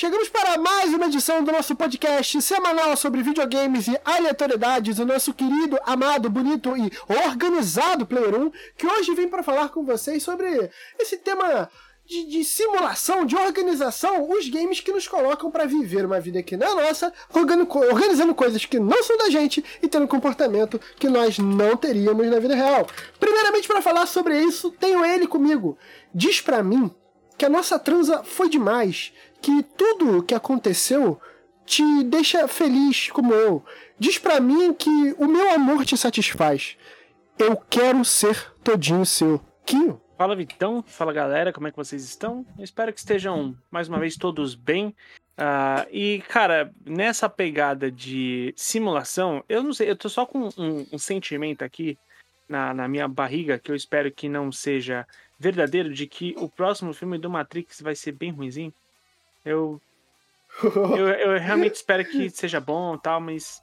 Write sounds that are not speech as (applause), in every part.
Chegamos para mais uma edição do nosso podcast semanal sobre videogames e aleatoriedades, o nosso querido, amado, bonito e organizado Player 1, que hoje vem para falar com vocês sobre esse tema de, de, simulação, de organização, os games que nos colocam para viver uma vida que não é nossa, organizando coisas que não são da gente e tendo comportamento que nós não teríamos na vida real. Primeiramente, para falar sobre isso, tenho ele comigo. Diz para mim que a nossa transa foi demais, que tudo que aconteceu te deixa feliz como eu. Diz para mim que o meu amor te satisfaz. Eu quero ser todinho seu. Quinho? Fala Vitão, fala galera, como é que vocês estão? Eu espero que estejam mais uma vez todos bem. Uh, e cara, nessa pegada de simulação, eu não sei, eu tô só com um, um sentimento aqui na, na, minha barriga que eu espero que não seja verdadeiro de que o próximo filme do Matrix vai ser bem ruimzinho. Eu, eu, eu realmente (laughs) espero que seja bom e tal, mas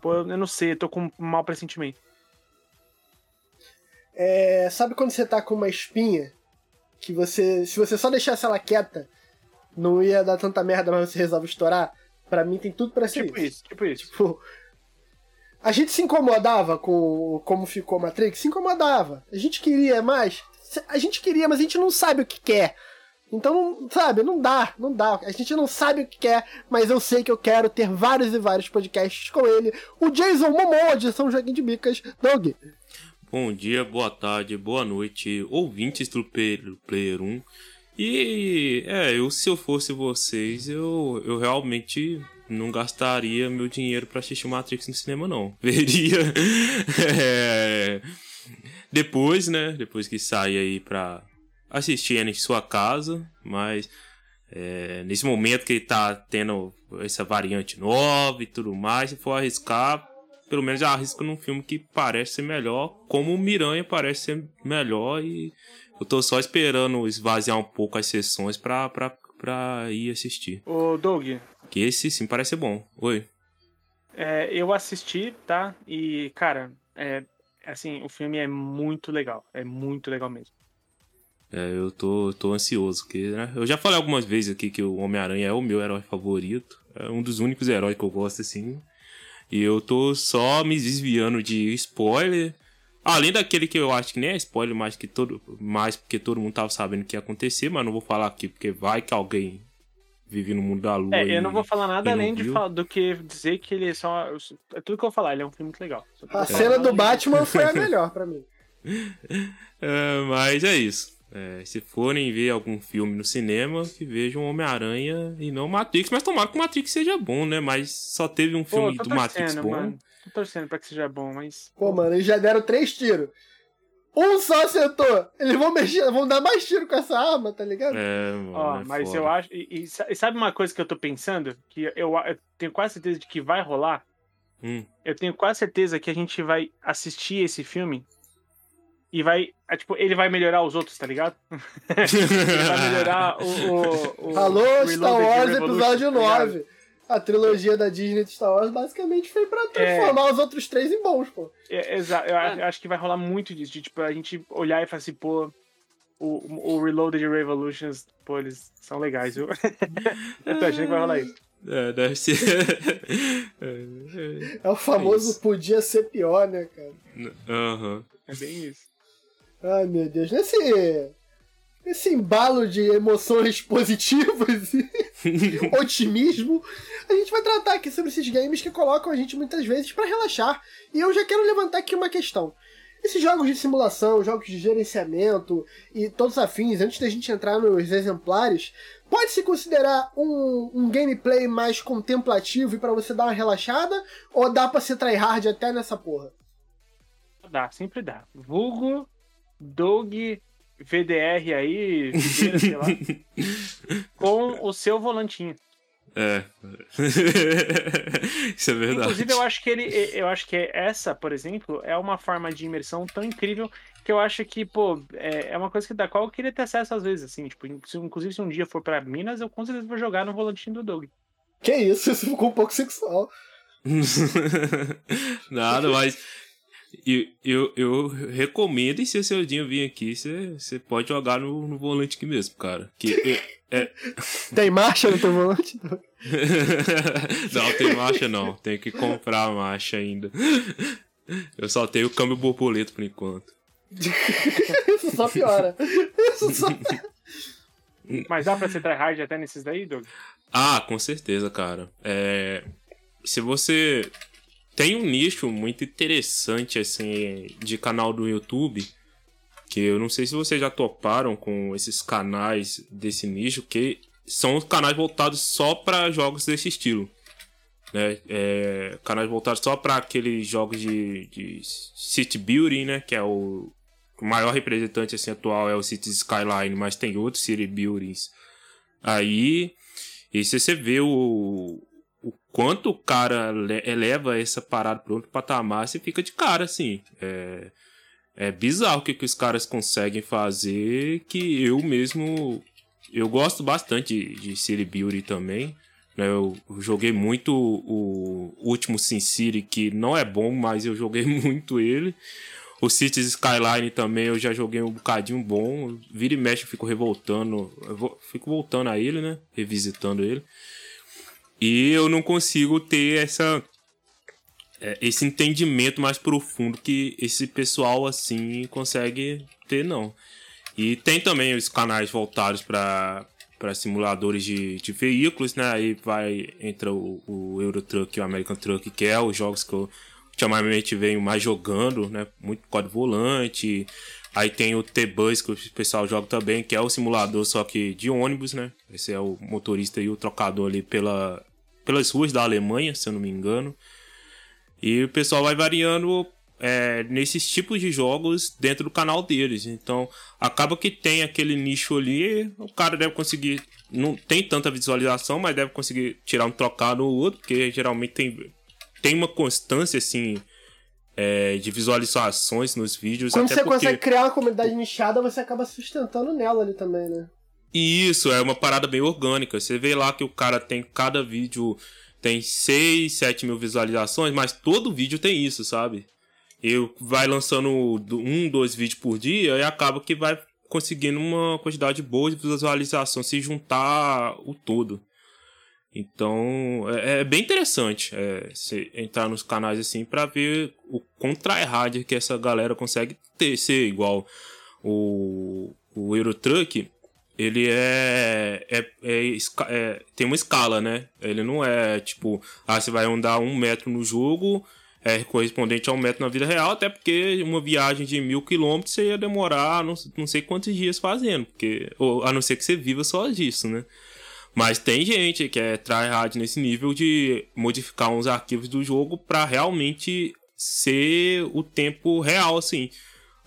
pô, eu não sei, eu tô com um mau pressentimento. É, sabe quando você tá com uma espinha que você, se você só deixasse ela quieta, não ia dar tanta merda, mas você resolve estourar? Para mim tem tudo para ser tipo isso. Tipo isso, tipo isso. a gente se incomodava com como ficou Matrix, se incomodava. A gente queria mais, a gente queria, mas a gente não sabe o que quer. Então, sabe, não dá, não dá. A gente não sabe o que quer, mas eu sei que eu quero ter vários e vários podcasts com ele. O Jason Momoa de São Joaquim de Bicas, Doug. Bom dia, boa tarde, boa noite, ouvintes do Player 1. E é, eu se eu fosse vocês, eu, eu realmente não gastaria meu dinheiro para assistir Matrix no cinema, não. (laughs) Veria. é, depois, né? Depois que sair aí pra assistir em sua casa, mas é, nesse momento que ele tá tendo essa variante nova e tudo mais, se for arriscar, pelo menos arrisco num filme que parece ser melhor, como o Miranha parece ser melhor e eu tô só esperando esvaziar um pouco as sessões pra, pra, pra ir assistir. Ô, Doug. Que esse sim parece ser bom. Oi. É, eu assisti, tá? E, cara, é, assim, o filme é muito legal. É muito legal mesmo. É, eu tô, tô ansioso, porque né? eu já falei algumas vezes aqui que o Homem-Aranha é o meu herói favorito. É um dos únicos heróis que eu gosto, assim. E eu tô só me desviando de spoiler. Além daquele que eu acho que nem é spoiler, mas que todo. Mais porque todo mundo tava sabendo o que ia acontecer, mas não vou falar aqui, porque vai que alguém vive no mundo da lua. É, eu não vou falar nada além de falar, do que dizer que ele é só. É tudo que eu vou falar, ele é um filme muito legal. A cena do Batman foi a (laughs) melhor para mim. É, mas é isso. É, se forem ver algum filme no cinema, que vejam Homem-Aranha e não Matrix. Mas tomara que o Matrix seja bom, né? Mas só teve um filme Pô, do Matrix bom. Mano. Tô torcendo pra que seja bom, mas. Pô, mano, eles já deram três tiros. Um só acertou. Eles vão mexer, vão dar mais tiro com essa arma, tá ligado? É, mano. Ó, é mas foda. eu acho. E, e, sabe uma coisa que eu tô pensando? Que eu, eu tenho quase certeza de que vai rolar. Hum. Eu tenho quase certeza que a gente vai assistir esse filme e vai. É, tipo, ele vai melhorar os outros, tá ligado? (laughs) ele vai melhorar o. o, o Alô, Star Wars Episódio 9. Tá a trilogia da Disney de Star Wars basicamente foi pra transformar é... os outros três em bons, pô. É, exato, eu é. acho que vai rolar muito disso, de tipo, a gente olhar e falar assim, pô, o, o Reloaded Revolutions, pô, eles são legais, viu? (laughs) eu tô achando que vai rolar isso. É, deve ser. (laughs) é o famoso é podia ser pior, né, cara? Aham. Uhum. É bem isso. Ai, meu Deus. Nesse, nesse embalo de emoções (laughs) positivas e (laughs) otimismo, a gente vai tratar aqui sobre esses games que colocam a gente muitas vezes para relaxar. E eu já quero levantar aqui uma questão. Esses jogos de simulação, jogos de gerenciamento e todos afins, antes da gente entrar nos exemplares, pode se considerar um, um gameplay mais contemplativo e para você dar uma relaxada? Ou dá pra ser tryhard até nessa porra? Dá, sempre dá. Vulgo Doug VDR aí, sei lá, (laughs) com o seu volantinho. É. (laughs) Isso é verdade. Inclusive, eu acho que ele. Eu acho que essa, por exemplo, é uma forma de imersão tão incrível que eu acho que, pô, é, é uma coisa que da qual eu queria ter acesso às vezes, assim. Tipo, inclusive, se um dia for pra Minas, eu com certeza vou jogar no volantinho do Doug. Que isso, isso ficou um pouco sexual. (laughs) Nada, mas eu, eu, eu recomendo, e se o seu Dinho vir aqui, você pode jogar no, no volante aqui mesmo, cara. Que é, é... (laughs) Tem marcha no teu volante? (laughs) não, tem marcha não. Tem que comprar a marcha ainda. Eu só tenho o câmbio borboleta por enquanto. Isso só piora. Isso só... (laughs) Mas dá pra ser tryhard até nesses daí, Doug? Ah, com certeza, cara. É... Se você tem um nicho muito interessante, assim, de canal do YouTube, que eu não sei se vocês já toparam com esses canais desse nicho, que são canais voltados só para jogos desse estilo. Né? É, canais voltados só para aqueles jogos de, de city building, né? Que é o, o maior representante assim, atual é o Cities Skyline, mas tem outros city buildings aí. E se você vê o, o quanto o cara eleva essa parada para outro patamar, você fica de cara, assim. É, é bizarro o que, que os caras conseguem fazer que eu mesmo. Eu gosto bastante de, de City Building também. Né? Eu joguei muito o, o último Sin City, que não é bom, mas eu joguei (laughs) muito ele. O Cities Skyline também eu já joguei um bocadinho bom. Vira e mexe, eu fico revoltando. Eu vou, fico voltando a ele, né? Revisitando ele. E eu não consigo ter essa é, esse entendimento mais profundo que esse pessoal assim consegue ter, não. E tem também os canais voltados para para simuladores de, de veículos, né? Aí vai entra o, o Euro Truck e o American Truck, que é os jogos que eu ultimamente venho mais jogando, né? Muito código volante. Aí tem o T-Bus, que o pessoal joga também, que é o simulador só que de ônibus, né? Esse é o motorista e o trocador ali pela, pelas ruas da Alemanha, se eu não me engano. E o pessoal vai variando é, nesses tipos de jogos dentro do canal deles. Então, acaba que tem aquele nicho ali, o cara deve conseguir. Não tem tanta visualização, mas deve conseguir tirar um trocado ou outro, porque geralmente tem, tem uma constância assim. É, de visualizações nos vídeos. Quando você porque... consegue criar uma comunidade nichada, você acaba sustentando nela ali também, né? E isso, é uma parada bem orgânica. Você vê lá que o cara tem cada vídeo tem 6, 7 mil visualizações, mas todo vídeo tem isso, sabe? Eu vai lançando um, dois vídeos por dia e acaba que vai conseguindo uma quantidade boa de visualização se juntar o todo. Então é, é bem interessante é, entrar nos canais assim para ver o quão tryhard que essa galera consegue ter, ser igual o, o Eurotruck ele é, é, é, é, tem uma escala, né? Ele não é tipo, ah, você vai andar um metro no jogo, é correspondente a um metro na vida real, até porque uma viagem de mil quilômetros você ia demorar não, não sei quantos dias fazendo, porque, ou, a não ser que você viva só disso, né? Mas tem gente que é tryhard nesse nível de modificar uns arquivos do jogo para realmente ser o tempo real, assim.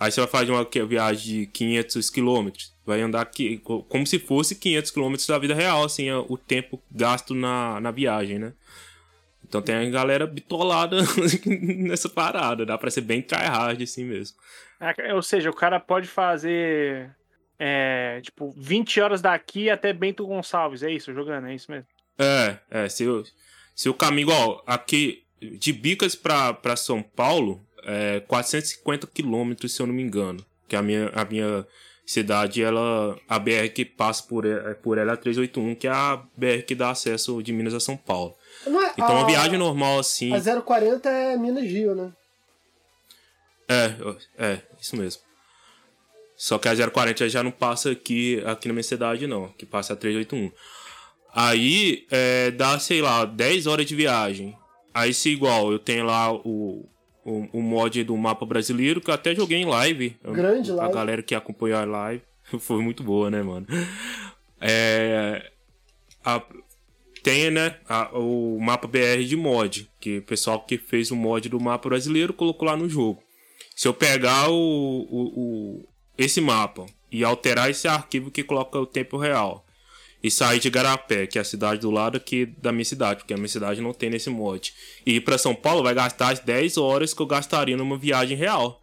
Aí você vai fazer uma viagem de 500 quilômetros vai andar aqui como se fosse 500 km da vida real, assim, o tempo gasto na, na viagem, né? Então tem a galera bitolada (laughs) nessa parada, dá pra ser bem tryhard assim mesmo. É, ou seja, o cara pode fazer, é, tipo, 20 horas daqui até Bento Gonçalves, é isso, jogando, é isso mesmo? É, é, se, o, se o caminho, ó, aqui, de Bicas pra, pra São Paulo, é 450 quilômetros, se eu não me engano, que a minha, a minha cidade, ela a BR que passa por, é, por ela é a 381, que é a BR que dá acesso de Minas a São Paulo. É, então, a, uma viagem normal assim. A 040 é Minas Rio, né? É, é, isso mesmo. Só que a 040 já não passa aqui, aqui na minha cidade, não. Que passa a 381. Aí é, dá, sei lá, 10 horas de viagem. Aí se igual, eu tenho lá o, o, o mod do mapa brasileiro, que eu até joguei em live. Grande a, live. A galera que acompanhou a live. (laughs) Foi muito boa, né, mano? É. A, tem, né, a, o mapa BR de mod, que o pessoal que fez o mod do mapa brasileiro colocou lá no jogo. Se eu pegar o, o, o esse mapa e alterar esse arquivo que coloca o tempo real e sair de Garapé, que é a cidade do lado aqui da minha cidade, porque a minha cidade não tem nesse mod. E ir para São Paulo vai gastar as 10 horas que eu gastaria numa viagem real.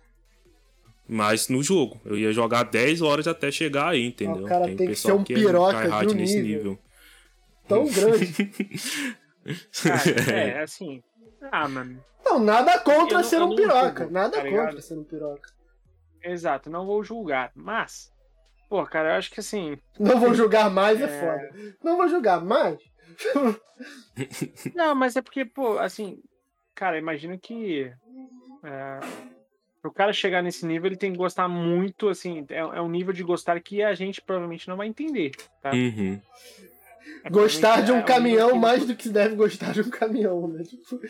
Mas no jogo, eu ia jogar 10 horas até chegar aí, entendeu? O cara tem, tem que ser um que é piroca é de um nesse nível. nível. Tão grande. (laughs) ah, é, assim. Ah, mano. Não, nada contra Eu ser um piroca. julgo, nada tá contra ligado? ser um piroca. Exato, não vou julgar. Mas, pô, cara, eu acho que assim. Não vou julgar mais, é, É. foda. Não vou julgar mais. (laughs) Não, mas é porque, pô, assim, cara, imagino que. É, pro cara chegar nesse nível, ele tem que gostar muito, assim, é, é um nível de gostar que a gente provavelmente não vai entender. Tá? Uhum. É Gostar de um é caminhão mais do que se deve gostar de um caminhão, né? Tipo,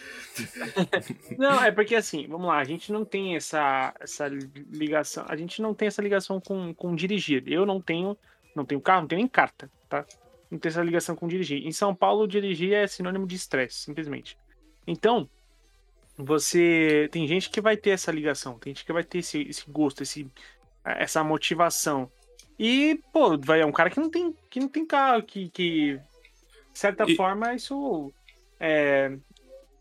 Não, é porque assim, vamos lá, a gente não tem essa, essa ligação, a gente não tem essa ligação com, com dirigir. Eu não tenho, não tenho carro, não tenho nem carta, tá? Não tenho essa ligação com dirigir. Em São Paulo, dirigir é sinônimo de estresse, simplesmente. Então, você tem gente que vai ter essa ligação, tem gente que vai ter esse, esse gosto, esse, essa motivação. E, pô, vai, é um cara que não tem, que não tem carro, que, que de certa E- forma, isso é,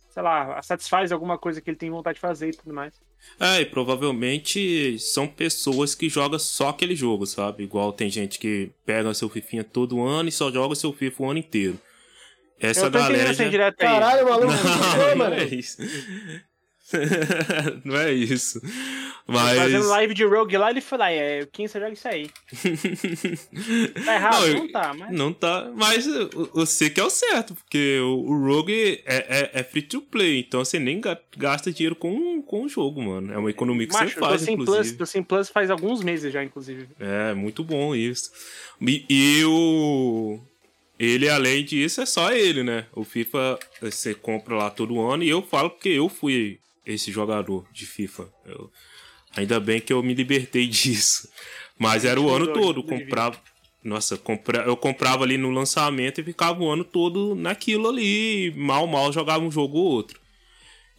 sei lá, satisfaz alguma coisa que ele tem vontade de fazer e tudo mais. É, e provavelmente são pessoas que jogam só aquele jogo, sabe? Igual tem gente que pega seu Fifinha todo ano e só joga seu FIFA o ano inteiro. Essa eu galera. Já... aí. caralho, maluco. Não, Não, (laughs) é isso. (laughs) não é isso. Fazendo Mas. live de Rogue lá, ele falou, ah, é, quem você joga isso aí? (laughs) Tá errado? Não, Não, tá, mas... Não tá. Mas você que é o certo, porque o, Rogue é, é, é free to play, então você nem ga- gasta dinheiro com, com o jogo, mano. É uma economia que Macho, você faz, sem inclusive. Plus, tô sem Plus faz alguns meses já, inclusive. É, muito bom isso. E, e o. Ele, além disso, é só ele, né? O FIFA você compra lá todo ano e eu falo porque eu fui esse jogador de FIFA. Eu- ainda bem que eu me libertei (laughs) disso. Mas era o ano todo. Comprava. Nossa, compra, eu comprava ali no lançamento e ficava o ano todo naquilo ali. Mal, mal jogava um jogo ou outro.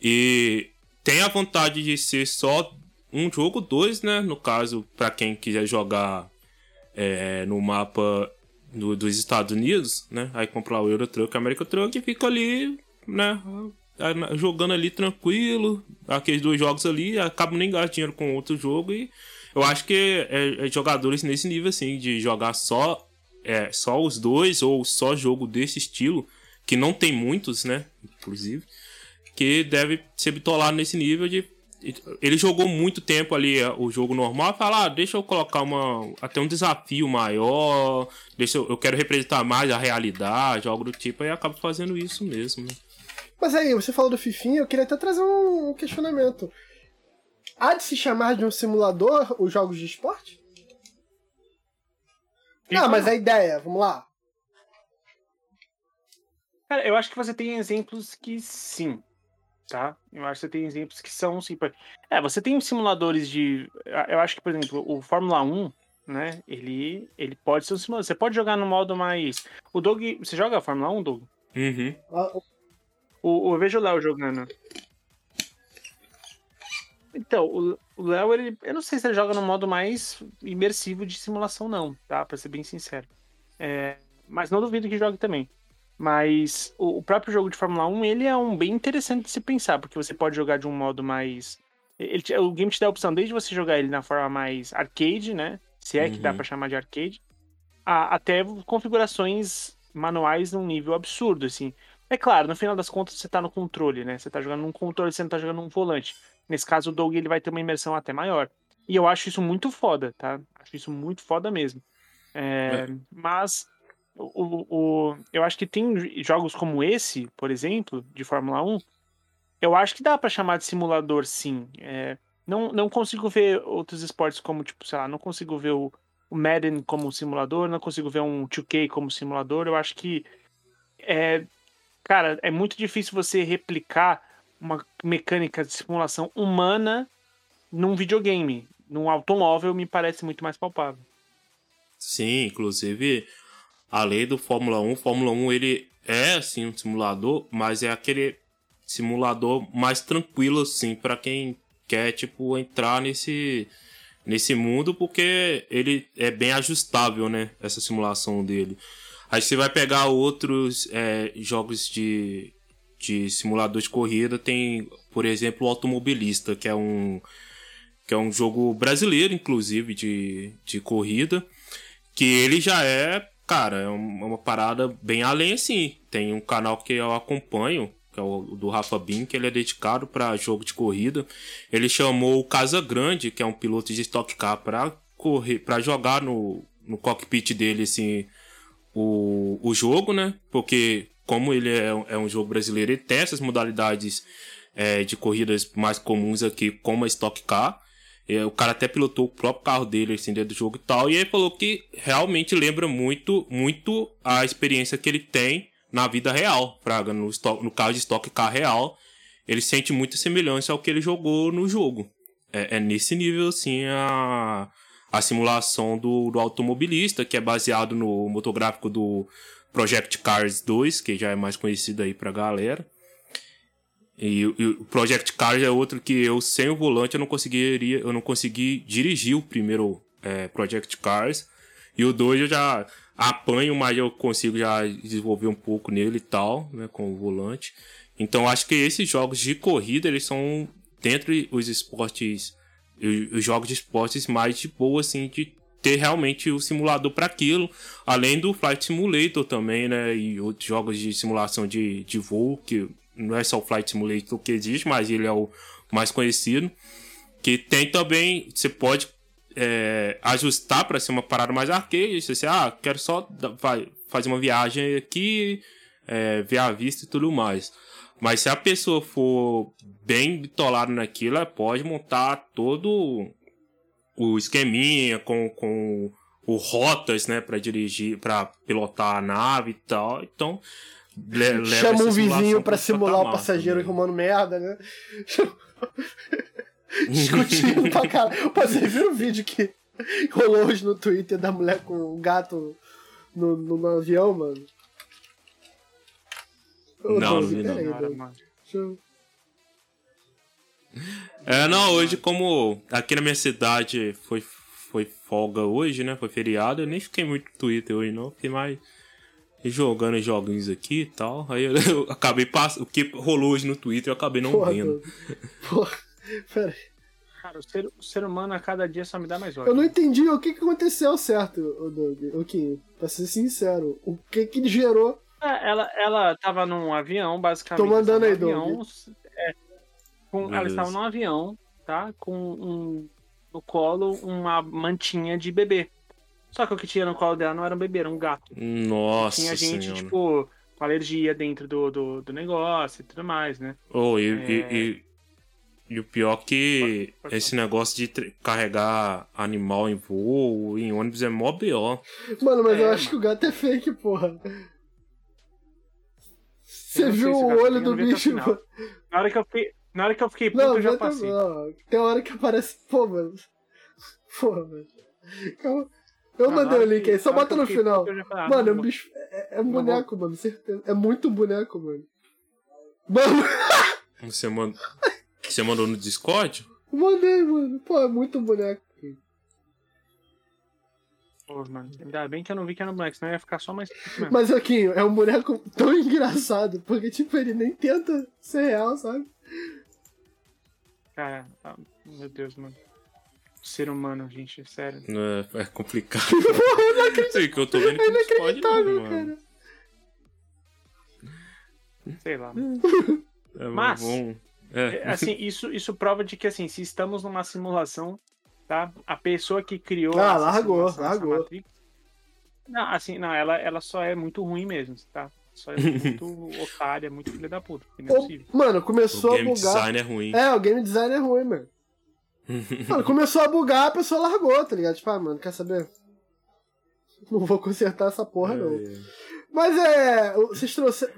E tem a vontade de ser só um jogo, dois, né? No caso, pra quem quiser jogar é, no mapa do- dos Estados Unidos, né? Aí comprar o Euro Truck, American Truck e fica ali, né? Jogando ali tranquilo, aqueles dois jogos ali, acaba nem gastando dinheiro com outro jogo e eu acho que é, é jogadores nesse nível assim, de jogar só, é, só os dois ou só jogo desse estilo, que não tem muitos, né? Inclusive, que deve ser bitolado nesse nível de ele jogou muito tempo ali é, o jogo normal, fala, ah, deixa eu colocar uma até um desafio maior, deixa eu, eu quero representar mais a realidade, algo do tipo, aí acaba fazendo isso mesmo. né? Mas aí, você falou do Fifinha, eu queria até trazer um questionamento. Há de se chamar de um simulador os jogos de esporte? Não, mas a ideia, vamos lá. Cara, eu acho que você tem exemplos que sim, tá? Eu acho que você tem exemplos que são sim. É, você tem simuladores de. Eu acho que, por exemplo, o Fórmula 1, né? Ele, ele pode ser um simulador. Você pode jogar no modo mais. O Doug. Você joga a Fórmula 1, Doug? Uhum. O, eu vejo o Léo jogando. Então, o Léo, ele. Eu não sei se ele joga no modo mais imersivo de simulação, não, tá? Pra ser bem sincero. É, mas não duvido que jogue também. Mas o, o próprio jogo de Fórmula 1, ele é um bem interessante de se pensar, porque você pode jogar de um modo mais. Ele, o game te dá a opção desde você jogar ele na forma mais arcade, né? Se é que dá Uhum. pra chamar de arcade, a- até configurações manuais num nível absurdo, assim. É claro, no final das contas você tá no controle, né? Você tá jogando num controle, você não tá jogando num volante. Nesse caso, o Doug ele vai ter uma imersão até maior. E eu acho isso muito foda, tá? Acho isso muito foda mesmo. É, Mas o, o- eu acho que tem jogos como esse, por exemplo, de Fórmula 1, eu acho que dá pra chamar de simulador, sim. É, não, não consigo ver outros esportes como, tipo, sei lá, não consigo ver o, o Madden como simulador, não consigo ver um 2K como simulador. Eu acho que é, cara, é muito difícil você replicar uma mecânica de simulação humana num videogame. Num automóvel me parece muito mais palpável. Sim, inclusive, além do Fórmula 1, Fórmula 1 ele é assim um simulador, mas é aquele simulador mais tranquilo assim para quem quer tipo entrar nesse nesse mundo porque ele é bem ajustável, né, essa simulação dele. Aí você vai pegar outros é, jogos de, de simulador de corrida, tem, por exemplo, o Automobilista, que é um que é um jogo brasileiro, inclusive, de, de corrida que ele já é, cara, é um- uma parada bem além assim. Tem um canal que eu acompanho, que é o do Rafa Bin, que ele é dedicado para jogo de corrida. Ele chamou o Casa Grande, que é um piloto de Stock Car, para correr, para jogar no, no cockpit dele assim o, o jogo, né? Porque como ele é, é um jogo brasileiro, ele tem essas modalidades é, de corridas mais comuns aqui, como a Stock Car. É, o cara até pilotou o próprio carro dele assim, dentro do jogo e tal. E ele falou que realmente lembra muito, muito a experiência que ele tem na vida real, Fraga, no, stock, no carro de Stock Car real. Ele sente muita semelhança ao que ele jogou no jogo. É, é nesse nível, assim, a, a simulação do, do automobilista, que é baseado no motográfico do Project Cars 2, que já é mais conhecido aí pra galera. E, e, o Project Cars é outro que eu, sem o volante, eu não conseguiria, eu não consegui dirigir o primeiro é, Project Cars. E o 2 eu já apanho, mas eu consigo já desenvolver um pouco nele e tal, né, com o volante. Então acho que esses jogos de corrida, eles são, dentre os esportes, os jogos de esportes mais de boa, assim, de ter realmente o simulador para aquilo, além do Flight Simulator também, né, e outros jogos de simulação de, de voo, que não é só o Flight Simulator que existe, mas ele é o mais conhecido. Que tem também, você pode é, ajustar para ser uma parada mais arcade. Você, ah, quero só vai, fazer uma viagem aqui, é, ver a vista e tudo mais. Mas se a pessoa for bem bitolada naquilo, ela pode montar todo o esqueminha com, com o rotas, né, para dirigir, para pilotar a nave e tal. Então, Le Chama um vizinho para simular o passageiro arrumando merda, né? (laughs) Discutindo pra caralho. Pô, você viu o vídeo que rolou hoje no Twitter da mulher com o um gato no, no, no, avião, mano? Não, não vi não. Aí, É, não, hoje como aqui na minha cidade foi, foi folga hoje, né? Foi feriado, eu nem fiquei muito no Twitter hoje não, fiquei mais jogando joguinhos aqui e tal. Aí eu, (laughs) eu acabei passando. O que rolou hoje no Twitter eu acabei não Porra, vendo. Porra, pera aí. Cara, o ser, o ser humano a cada dia só me dá mais ódio. Eu não entendi o que, que aconteceu certo, o Doug. O que? Pra ser sincero, o que que gerou. É, ela, ela tava num avião, basicamente. Tô mandando aí, avião. É, com, ela estava num avião, tá? Com um, no colo uma mantinha de bebê. Só que o que tinha no colo dela não era um bebê, era um gato. Nossa Tinha gente, senhora. tipo, com alergia dentro do, do, do, negócio e tudo mais, né? Oh, e, é... e, e, e, o pior que pode, pode esse falar. negócio de carregar animal em voo, em ônibus, é mó B.O. Mano, mas é, eu acho mano. que o gato é fake, porra. Você viu o olho do bicho, mano? Na hora que eu fiquei... Na hora que eu fiquei puto, não, eu já passei. Não, tem hora que aparece... Pô, mano... Pô, mano... Calma... Eu mandei o link aí, só bota no final. Ah, mano, é um bicho. É, é um boneco, mano, certeza. É muito boneco, mano. Mano! Você, manda... Você mandou no Discord? Mandei, mano. Pô, é muito boneco. Pô, mano, ainda bem que eu não vi que era um boneco, senão ia ficar só mais. Mas, aqui, é um boneco (laughs) tão engraçado, porque, tipo, ele nem tenta ser real, sabe? Cara, ah, meu Deus, mano ser humano, gente, sério. É, é complicado. (laughs) eu não acredito. que eu tô vendo que é inacreditável, cara. Sei lá. É, Mas, é. é. assim, isso, isso prova de que, assim, se estamos numa simulação, tá? A pessoa que criou... Ah, largou, largou. Matrix, não, assim, não, ela, ela só é muito ruim mesmo, tá? Só é muito (laughs) otária, muito filha da puta. É. Mano, começou a bugar. O game design é ruim. É, o game design é ruim, mano. (laughs) Mano, começou a bugar, a pessoa largou, tá ligado? Tipo, ah, mano, quer saber? Não vou consertar essa porra, não. É. Mas é. Vocês trouxeram.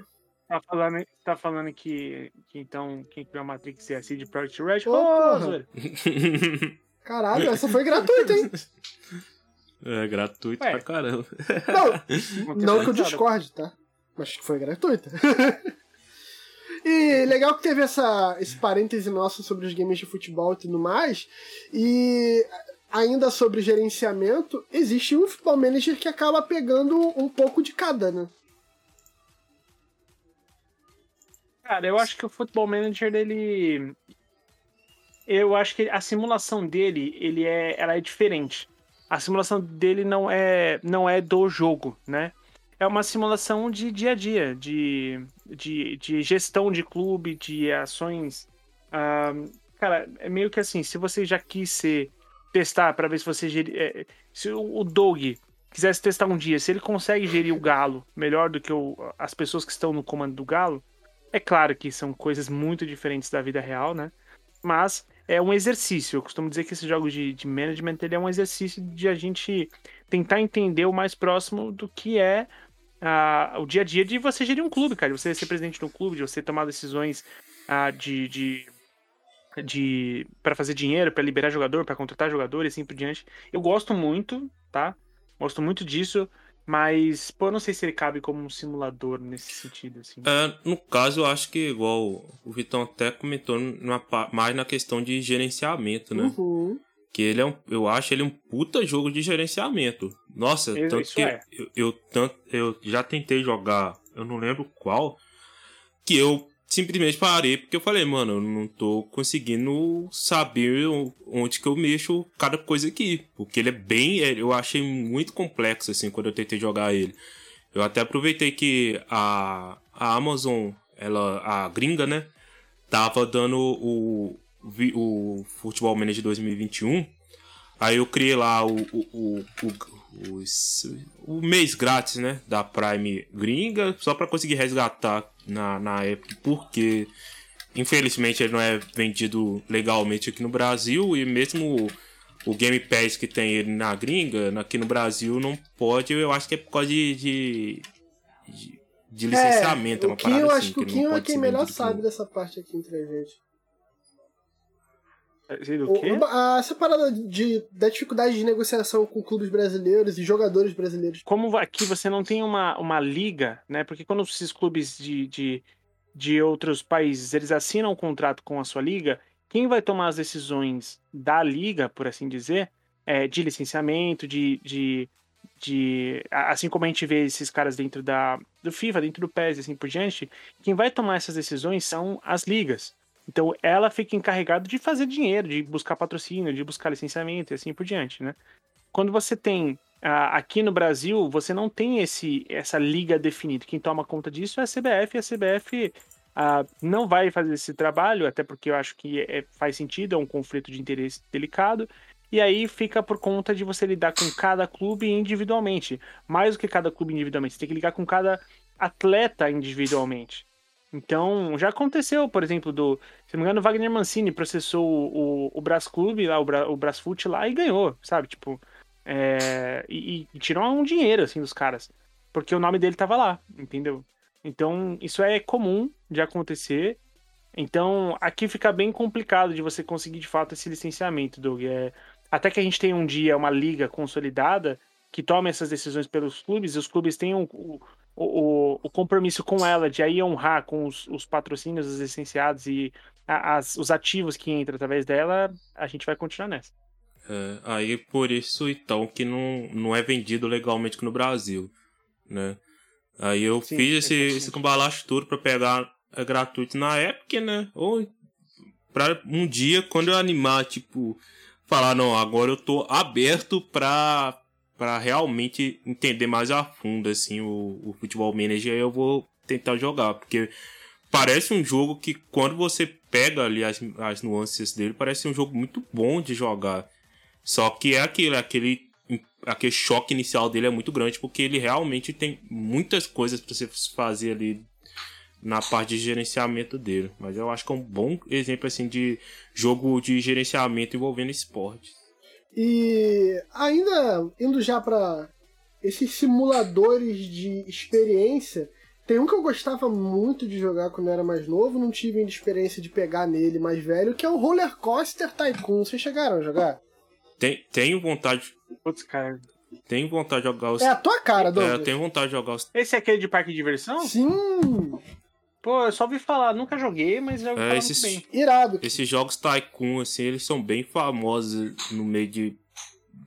Tá falando, tá falando que, que então quem criou a Matrix é a CD Projekt Red? Oh, (laughs) Caralho, essa foi gratuita, hein? (laughs) É, gratuito pra caramba. Não, não que eu discorde, tá? Mas que foi gratuita. (laughs) E legal que teve essa, esse parêntese nosso sobre os games de futebol e tudo mais. E ainda sobre gerenciamento, existe um futebol manager que acaba pegando um pouco de cada, né? Cara, eu acho que o futebol manager dele. Eu acho que a simulação dele, ele é, ela é diferente. A simulação dele não é, não é do jogo, né? É uma simulação de dia a dia, de de, de gestão de clube, de ações. Cara, é meio que assim, se você já quis testar para ver se você. É, se o Doug quisesse testar um dia, se ele consegue gerir o Galo melhor do que o, as pessoas que estão no comando do Galo, é claro que são coisas muito diferentes da vida real, né? Mas é um exercício. Eu costumo dizer que esse jogo de, de management ele é um exercício de a gente tentar entender o mais próximo do que é uh, o dia a dia de você gerir um clube, cara. De você ser presidente de um clube, de você tomar decisões uh, de, de, de para fazer dinheiro, para liberar jogador, para contratar jogador e assim por diante. Eu gosto muito, tá? Gosto muito disso. Mas, pô, eu não sei se ele cabe como um simulador nesse sentido, assim. É, no caso, eu acho que, igual o Vitão até comentou, numa, mais na questão de gerenciamento, né? Uhum. Que ele é um, eu acho ele um puta jogo de gerenciamento. Nossa, Isso tanto que é. eu, eu, tanto, eu já tentei jogar, eu não lembro qual, que eu simplesmente parei porque eu falei, mano, eu não tô conseguindo saber onde que eu mexo cada coisa aqui. Porque ele é bem. Eu achei muito complexo, assim, quando eu tentei jogar ele. Eu até aproveitei que a, a Amazon, ela, a gringa, né? Tava dando o, o Futebol Manager 2021. Aí eu criei lá o, o, o, o, o, o mês grátis, né? Da Prime gringa, só para conseguir resgatar na, na época, porque infelizmente ele não é vendido legalmente aqui no Brasil e mesmo o, o Game Pass que tem ele na gringa, aqui no Brasil não pode, eu acho que é por causa de, de, de, de licenciamento, é, uma o Kim, eu parada acho assim, que o Kim é quem melhor sabe dessa parte aqui entre a gente. O quê? a- essa parada de, da dificuldade de negociação com clubes brasileiros e jogadores brasileiros. como aqui você não tem uma, uma liga, né? Porque quando esses clubes de, de, de outros países eles assinam um contrato com a sua liga, quem vai tomar as decisões da liga, por assim dizer, é, de licenciamento, de, de, de. Assim como a gente vê esses caras dentro da, do FIFA, dentro do PES e assim por diante, quem vai tomar essas decisões são as ligas. Então ela fica encarregada de fazer dinheiro, de buscar patrocínio, de buscar licenciamento e assim por diante, né? Quando você tem aqui no Brasil, você não tem esse, essa liga definida. Quem toma conta disso é a CBF, e a CBF não vai fazer esse trabalho, até porque eu acho que é- faz sentido, é um conflito de interesse delicado. E aí fica por conta de você lidar com cada clube individualmente. Mais do que cada clube individualmente, você tem que ligar com cada atleta individualmente. Então, já aconteceu, por exemplo, do. Se não me engano, o Wagner Mancini processou o, o, o Brás Clube, lá, o, Bra, o Brasfoot lá, e ganhou, sabe? Tipo. é, e, e tirou um dinheiro, assim, dos caras. Porque o nome dele tava lá, entendeu? Então, isso é comum de acontecer. Então, aqui fica bem complicado de você conseguir, de fato, esse licenciamento, Doug. É, até que a gente tenha um dia uma liga consolidada que tome essas decisões pelos clubes, e os clubes tenham o, o, o compromisso com ela de aí honrar com os, os patrocínios, os licenciados e a- as- os ativos que entram através dela, a gente vai continuar nessa. É, aí por isso então que não, não é vendido legalmente aqui no Brasil, né? Aí eu Sim, fiz esse, exatamente. esse cambalacho tudo pra pegar é, gratuito na época, né? Ou pra um dia, quando eu animar, tipo, falar, não, agora eu tô aberto pra, pra realmente entender mais a fundo, assim, o, o Futebol Manager, eu vou tentar jogar, porque parece um jogo que quando você pega ali as, as nuances dele, parece um jogo muito bom de jogar. Só que é aquele, aquele, aquele choque inicial dele é muito grande, porque ele realmente tem muitas coisas pra você fazer ali na parte de gerenciamento dele. Mas eu acho que é um bom exemplo assim de jogo de gerenciamento envolvendo esporte. E ainda indo já pra esses simuladores de experiência, tem um que eu gostava muito de jogar quando eu era mais novo, não tive ainda experiência de pegar nele mais velho, que é o Roller Coaster Tycoon. Vocês chegaram a jogar? Tem, tenho vontade, Putz, cara. tenho vontade de jogar os. É a tua cara, É, Douglas. eu tenho vontade de jogar os. Esse é aquele de parque de diversão? Sim, Pô, eu só ouvi falar, nunca joguei, mas já ouvi É, falar esses- muito bem. irado. Esses jogos Tycoon, assim, eles são bem famosos no meio de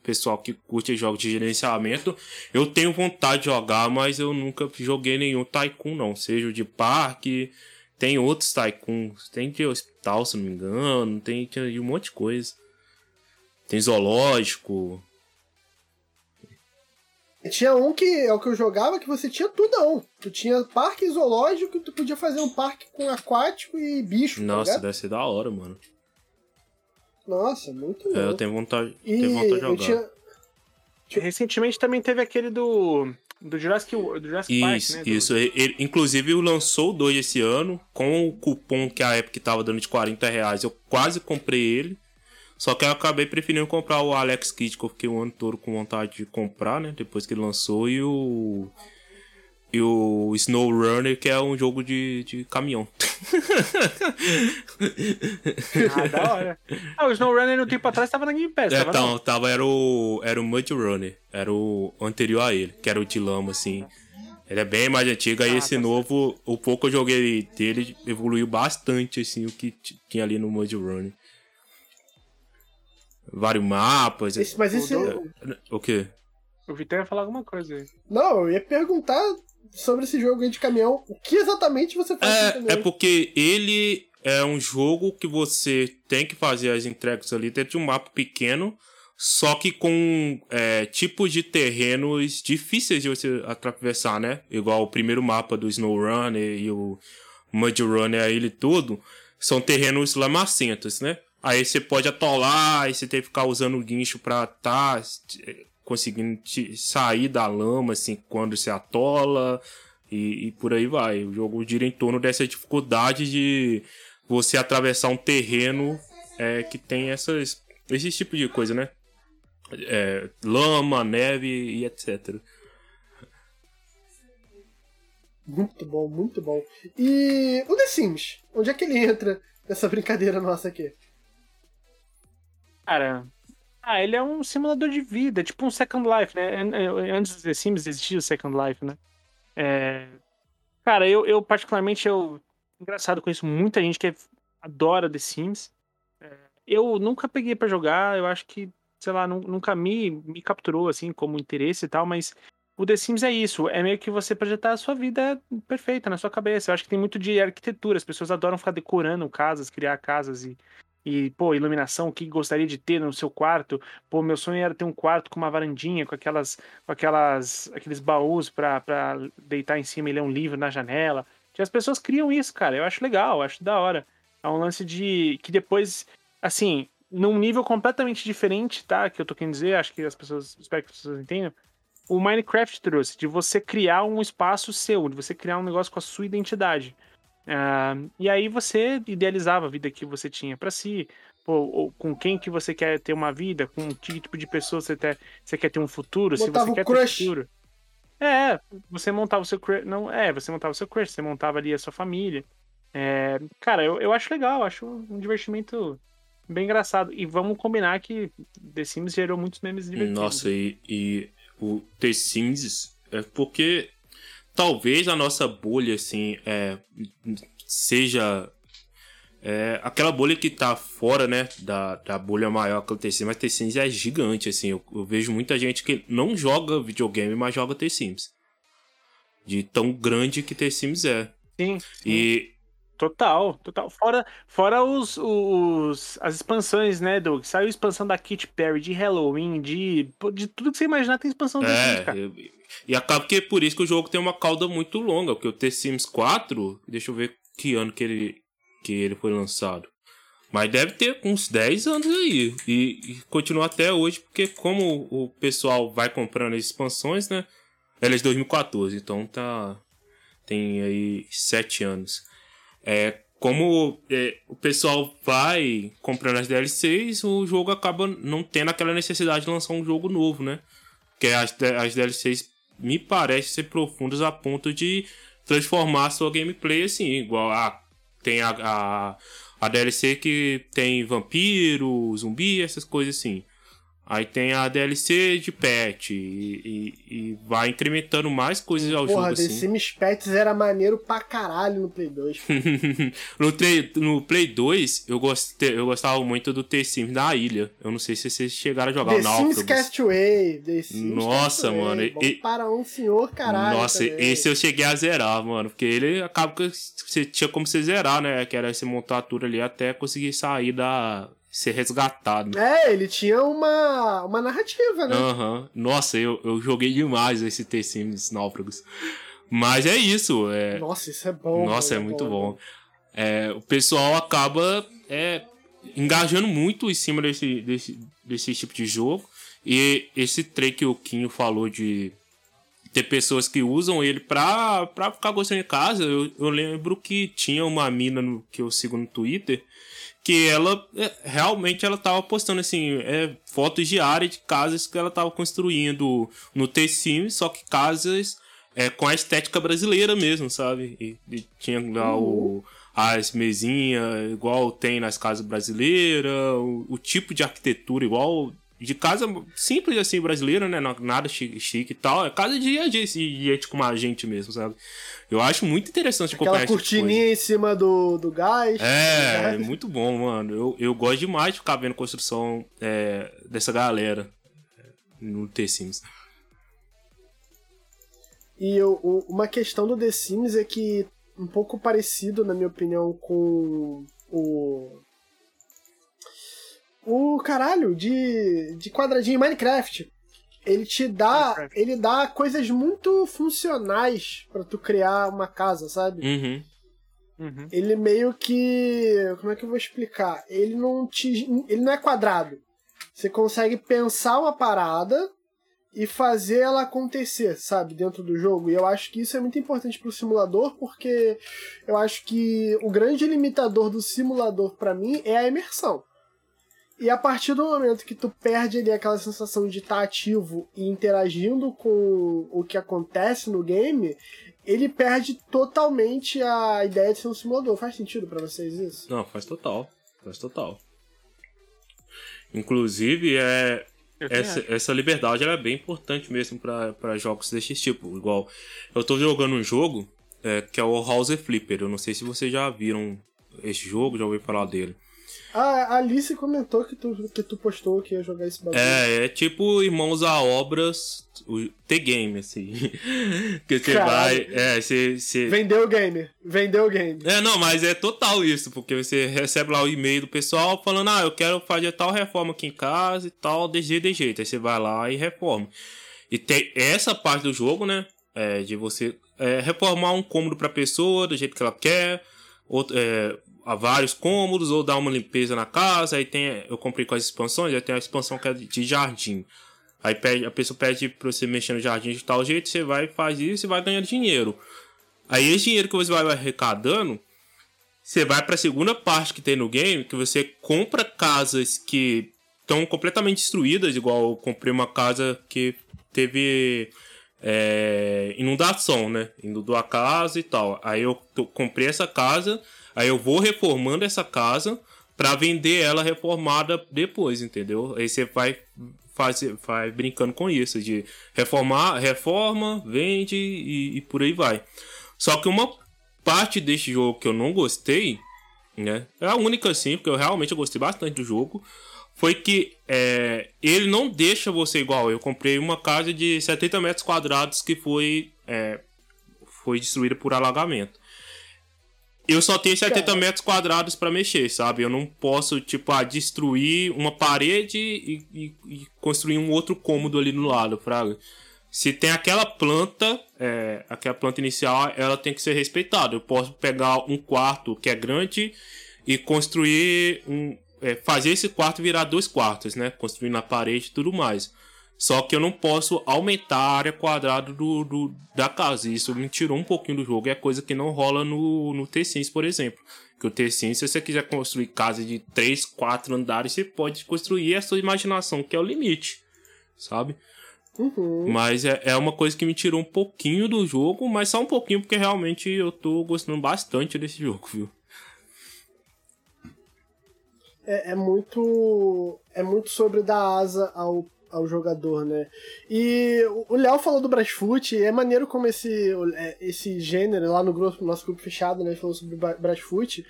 pessoal que curte jogos de gerenciamento. Eu tenho vontade de jogar, mas eu nunca joguei nenhum Tycoon, não. Seja o de parque, tem outros Tycoons. Tem de hospital, se não me engano, tem de um monte de coisa. Tem zoológico. Tinha um que é o que eu jogava, que você tinha tudão. Tu tinha parque zoológico, tu podia fazer um parque com aquático e bicho. tá Nossa, ligado? deve ser da hora, mano. Nossa, muito É, eu tenho vontade, E tenho vontade de jogar. tinha. Recentemente também teve aquele do. Do Jurassic, do Jurassic Park, Isso, né? Do- isso. Ele, inclusive lançou o 2 esse ano, com o cupom que a Epic tava dando de 40 reais. Eu quase comprei ele. Só que eu acabei preferindo comprar o Alex Kidd, que eu fiquei o ano todo com vontade de comprar, né? Depois que ele lançou, e o. E o Snow Runner, que é um jogo de, de caminhão. Ah, da hora. Ah, o SnowRunner no tempo atrás tava na Game Pass, É, tava então, tava, era o. Era o Mud Runner. Era o anterior a ele, que era o de lama, assim. Ele é bem mais antigo, aí Ah, esse tá novo, o pouco que eu joguei dele evoluiu bastante, assim, o que tinha ali no Mud Runner. Vários mapas. Esse- mas esse. Mudou? O quê? O Vitor ia falar alguma coisa aí. Não, eu ia perguntar sobre esse jogo aí de caminhão. O que exatamente você faz com o É, é porque ele é um jogo que você tem que fazer as entregas ali dentro de um mapa pequeno, só que com é, tipos de terrenos difíceis de você atravessar, né? Igual o primeiro mapa do SnowRunner e o Mud Runner, ele tudo, são terrenos lamacentos, né? Aí você pode atolar, aí você tem que ficar usando o guincho pra tá conseguindo sair da lama, assim, quando você atola. E, e por aí vai. O jogo gira em torno dessa dificuldade de você atravessar um terreno é, que tem essas, esse tipo de coisa, né? É, lama, neve e etc. Muito bom, muito bom. E o The Sims? Onde é que ele entra nessa brincadeira nossa aqui? Cara. Ah, ele é um simulador de vida, tipo um Second Life, né? An- an- Antes do The Sims existia o Second Life, né? É... Cara, eu, eu particularmente, eu. Engraçado, conheço muita gente que adora The Sims. É, Eu nunca peguei pra jogar, eu acho que, sei lá, nu- nunca me, me capturou assim como interesse e tal, mas o The Sims é isso, é meio que você projetar a sua vida perfeita na sua cabeça. Eu acho que tem muito de arquitetura, as pessoas adoram ficar decorando casas, criar casas e, e pô, iluminação, o que gostaria de ter no seu quarto. Pô, meu sonho era ter um quarto com uma varandinha, com aquelas, com aquelas, aqueles baús pra deitar em cima e ler um livro na janela. Que as pessoas criam isso, cara. Eu acho legal, eu acho da hora. É um lance de que depois, assim, num nível completamente diferente, tá? Que eu tô querendo dizer, acho que as pessoas, espero que as pessoas entendam. O Minecraft trouxe de você criar um espaço seu, de você criar um negócio com a sua identidade. Ah, e aí você idealizava a vida que você tinha pra si, pô, ou com quem que você quer ter uma vida, com que tipo de pessoa você, ter, você quer ter um futuro, se Botava você o quer crush. ter futuro. É, você montava o seu crush, não, é, você montava o seu crush, você montava ali a sua família. É, cara, eu, eu acho legal, acho um divertimento bem engraçado. E vamos combinar que The Sims gerou muitos memes divertidos. Nossa, e, e o The Sims é porque talvez a nossa bolha, assim, é, seja é, aquela bolha que tá fora, né, da, da bolha maior que o The Sims, mas The Sims é gigante, assim, eu, eu vejo muita gente que não joga videogame, mas joga The Sims. De tão grande que The Sims é. Sim, E total, total. Fora, fora os, os, as expansões, né, Doug? Saiu expansão da Katy Perry, de Halloween, de, de tudo que você imaginar tem expansão Sims, É, cara. e, e acaba que é por isso que o jogo tem uma cauda muito longa, porque o The Sims 4, deixa eu ver que ano que ele, que ele foi lançado. Mas deve ter uns 10 anos aí. E, e continua até hoje, porque como o pessoal vai comprando as expansões, né? Ela é de 2014, então tá. Tem aí 7 anos. É, como é, o pessoal vai comprando as DLCs, o jogo acaba não tendo aquela necessidade de lançar um jogo novo, né? Porque as, as DLCs me parecem ser profundas a ponto de transformar a sua gameplay assim, igual a. Tem a, a, a DLC que tem vampiro, zumbi, essas coisas assim. Aí tem a DLC de pet e, e- e vai incrementando mais coisas ao Porra, jogo The assim. Sims Pets era maneiro pra caralho no Play 2. no, (laughs) no Play 2, eu, gostei, eu gostava muito do The Sims da ilha. Eu não sei se vocês chegaram a jogar The o Sims. Castaway. The Sims Nossa, Castaway. mano, Bom e- para um senhor caralho. Nossa, também. esse eu cheguei a zerar, mano. Porque ele acaba que você tinha como você zerar, né? Que era você montar tudo ali até conseguir sair da. Ser resgatado. É, ele tinha uma, uma narrativa, né? Uhum. Nossa, eu, eu joguei demais esse The Sims Náufragos. Mas é isso. É... Nossa, isso é bom. Nossa, é, é muito bom. bom. É, o pessoal acaba é, engajando muito em cima desse, desse, desse tipo de jogo. E esse trem que o Quinho falou de ter pessoas que usam ele pra, pra ficar gostando de casa. Eu, eu lembro que tinha uma mina no, que eu sigo no Twitter que ela é, realmente ela tava postando assim é, fotos diárias de casas que ela tava construindo no T-Sim, só que casas é, com a estética brasileira mesmo, sabe? E, e tinha lá o, as mesinhas igual tem nas casas brasileiras, o, o tipo de arquitetura igual de casa simples assim brasileira, né? Nada chique, chique e tal. É casa de dia de gente como a gente mesmo, sabe? Eu acho muito interessante Aquela acompanhar cortininha em cima do, do gás. É, (laughs) é muito bom, mano. Eu, eu gosto demais de ficar vendo construção é, dessa galera é, no The Sims. E eu, uma questão do The Sims é que um pouco parecido, na minha opinião, com o o caralho de, de quadradinho Minecraft. Ele te dá. Minecraft. Ele dá coisas muito funcionais para tu criar uma casa, sabe? Uhum. Uhum. Ele meio que. Como é que eu vou explicar? Ele não te. Ele não é quadrado. Você consegue pensar uma parada e fazer ela acontecer, sabe, dentro do jogo. E eu acho que isso é muito importante pro simulador, porque eu acho que o grande limitador do simulador para mim é a imersão. E a partir do momento que tu perde ali aquela sensação de estar tá ativo e interagindo com o que acontece no game, ele perde totalmente a ideia de ser um simulador. Faz sentido para vocês isso? Não, faz total. Faz total. Inclusive, é, essa, essa liberdade é bem importante mesmo para jogos desse tipo. Igual, eu tô jogando um jogo é, que é o House Flipper. Eu não sei se vocês já viram esse jogo, já ouviram falar dele. Ah, a Alice comentou que tu, que tu postou que ia jogar esse bagulho. É, é tipo Irmãos a Obras, o T-Game, assim. (laughs) que você vai. É, você, você. Vendeu o game. Vendeu o game. É, não, mas é total isso, porque você recebe lá o e-mail do pessoal falando, ah, eu quero fazer tal reforma aqui em casa e tal, de jeito, de jeito. Aí você vai lá e reforma. E tem essa parte do jogo, né? É, de você é, reformar um cômodo pra pessoa do jeito que ela quer. Outro, é, a vários cômodos ou dar uma limpeza na casa. Aí tem, eu comprei com as expansões, aí tem a expansão que é de jardim. Aí pede, a pessoa pede pra você mexer no jardim de tal jeito, você vai faz isso e vai ganhar dinheiro. Aí esse dinheiro que você vai arrecadando, você vai para a segunda parte que tem no game, que você compra casas que estão completamente destruídas, igual eu comprei uma casa que teve é, inundação, né? Inundou a casa e tal. Aí eu comprei essa casa Aí eu vou reformando essa casa para vender ela reformada depois, entendeu? Aí você vai fazer, vai brincando com isso de reformar, reforma, vende e, e por aí vai. Só que uma parte deste jogo que eu não gostei, né? É a única sim, porque eu realmente gostei bastante do jogo. Foi que é, ele não deixa você igual. Eu comprei uma casa de 70 metros quadrados que foi, é, foi destruída por alagamento eu só tenho 70 Cara. metros quadrados para mexer, sabe? Eu não posso, tipo, ah, destruir uma parede e, e, e, construir um outro cômodo ali no lado, fraga. Se tem aquela planta, é, aquela planta inicial, ela tem que ser respeitada. Eu posso pegar um quarto que é grande e construir um. É, fazer esse quarto virar dois quartos, né? Construir na parede e tudo mais. Só que eu não posso aumentar a área quadrada do, do, da casa. Isso me tirou um pouquinho do jogo. É coisa que não rola no, no T-Sims, por exemplo. Que o T-Sims, se você quiser construir casa de 3, 4 andares, você pode construir a sua imaginação, que é o limite. Sabe? Uhum. Mas é, é uma coisa que me tirou um pouquinho do jogo, mas só um pouquinho, porque realmente eu tô gostando bastante desse jogo, viu? É, é muito. É muito sobre dar asa ao ao jogador, né? E o Léo falou do Brasfoot, é maneiro como esse, é, esse gênero, lá no grupo, nosso grupo fechado, né, falou sobre Brasfoot,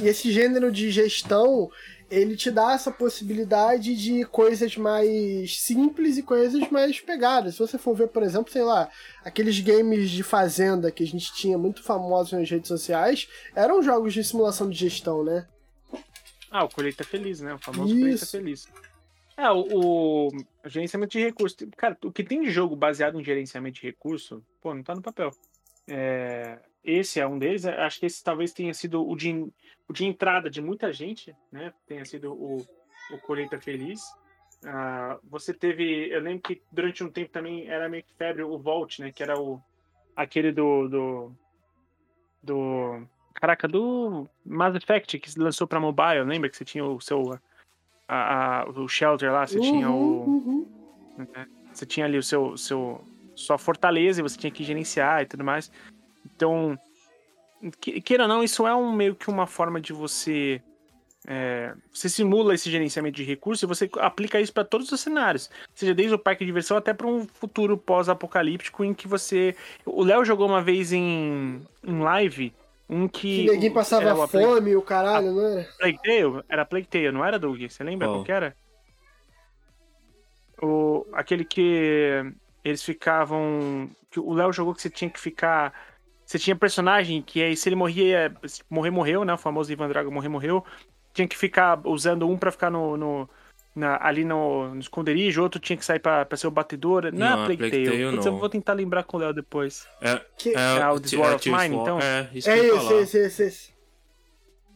e esse gênero de gestão, ele te dá essa possibilidade de coisas mais simples e coisas mais pegadas. Se você for ver, por exemplo, sei lá, aqueles games de fazenda que a gente tinha muito famosos nas redes sociais, eram jogos de simulação de gestão, né? Ah, o Colheita Feliz, né? O famoso Colheita Isso. Feliz. É, o, o- gerenciamento de recursos. Cara, o que tem de jogo baseado em gerenciamento de recurso, pô, não tá no papel. É, esse é um deles. é, Acho que esse talvez tenha sido o de, o de entrada de muita gente, né? Tenha sido o, o Colheita Feliz. Ah, você teve. Eu lembro que durante um tempo também era meio que febre o Vault, né? Que era o aquele do. do, do caraca, do Mass Effect que se lançou pra mobile. Lembra que você tinha o seu. A, a- o Shelter lá, você tinha o. Uhum, uhum. né? Você tinha ali o seu, seu sua fortaleza e você tinha que gerenciar e tudo mais. Então, que- queira ou não, isso é um meio que uma forma de você é, você simula esse gerenciamento de recursos e você aplica isso para todos os cenários, seja desde o parque de diversão até para um futuro pós-apocalíptico em que você o Léo jogou uma vez em, em live um que Que ninguém passava o fome, o caralho, não era? Plague Tale? Era Plague Tale, não era, Doug? Você lembra Qual? qual que era? O, aquele que eles ficavam. Que o Léo jogou que você tinha que ficar. Você tinha personagem que aí, se ele morria. se morrer, morreu, né? O famoso Ivan Drago morrer, morreu. Tinha que ficar usando um pra ficar no. no- na- ali no, no esconderijo, outro tinha que sair pra, pra ser o batedor. Não, Não, é é Plague, Plague Tale. Tale, Putz, eu não. vou tentar lembrar com o Léo depois. É, Que- É o This War of Mine, então? É, isso É eu esse, esse, esse, esse.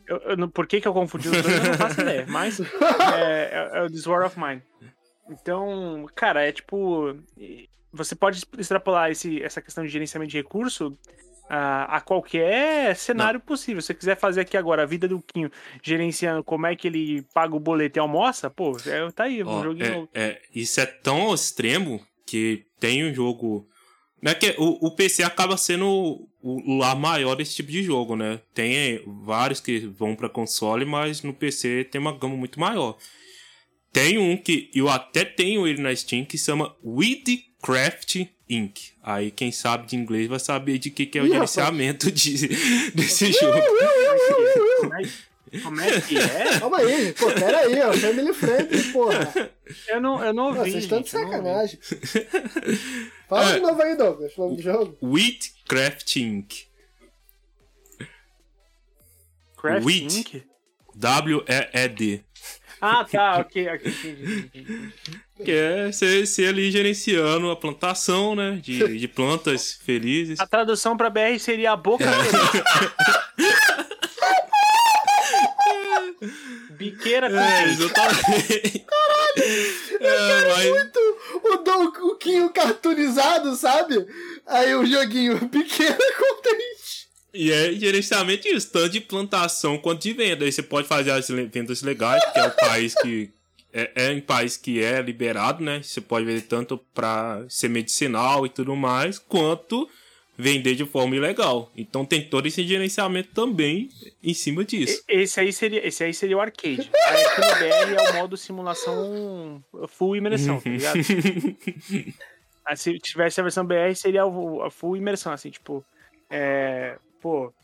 Eu, eu por que, que eu confundi os dois, eu não faço ideia. Mas (laughs) é, é, é o This War of Mine. Então, cara, é tipo. Você pode extrapolar esse, essa questão de gerenciamento de recurso a, a qualquer cenário possível. Se você quiser fazer aqui agora a vida do Quinho gerenciando como é que ele paga o boleto e almoça, pô, é, tá aí, um Ó, joguinho. é, é, isso é tão extremo que tem um jogo. Não é que o, o PC acaba sendo o, o lar maior desse tipo de jogo, né? Tem vários que vão pra console, mas no PC tem uma gama muito maior. Tem um que eu até tenho ele na Steam que se chama Weedcraft Inc. Aí quem sabe de inglês vai saber de que, que é o Ih, rapaz. gerenciamento de, desse jogo. Como é, que é? Calma aí, pô, pera aí, ó, family friendly, porra. Eu não, eu não Pô, ouvi. vocês estão de sacanagem. (laughs) Fala É. de novo aí, Douglas, o nome do jogo. Weedcraft Inc. Craft Wheat. Inc? W-E-E-D. Ah, tá, ok. Que é ser, ser ali gerenciando a plantação, né? De, de plantas felizes. A tradução pra BR seria a boca feliz. (laughs) Biqueira com É, exatamente. É, mas, Muito o o Quinho cartoonizado, sabe? Aí o joguinho pequeno contente. E é gerenciamento isso, tanto de plantação quanto de venda. Aí você pode fazer as vendas legais, porque é o (laughs) país que. É, é em país que é liberado, né? Você pode vender tanto pra ser medicinal e tudo mais, quanto vender de forma ilegal. Então tem todo esse gerenciamento também em cima disso. Esse aí, seria, esse aí seria o arcade. Aí aqui no BR é o modo simulação full imersão, tá ligado? Aí, (laughs) se tivesse a versão BR, seria o, a full imersão, assim, tipo. É, pô,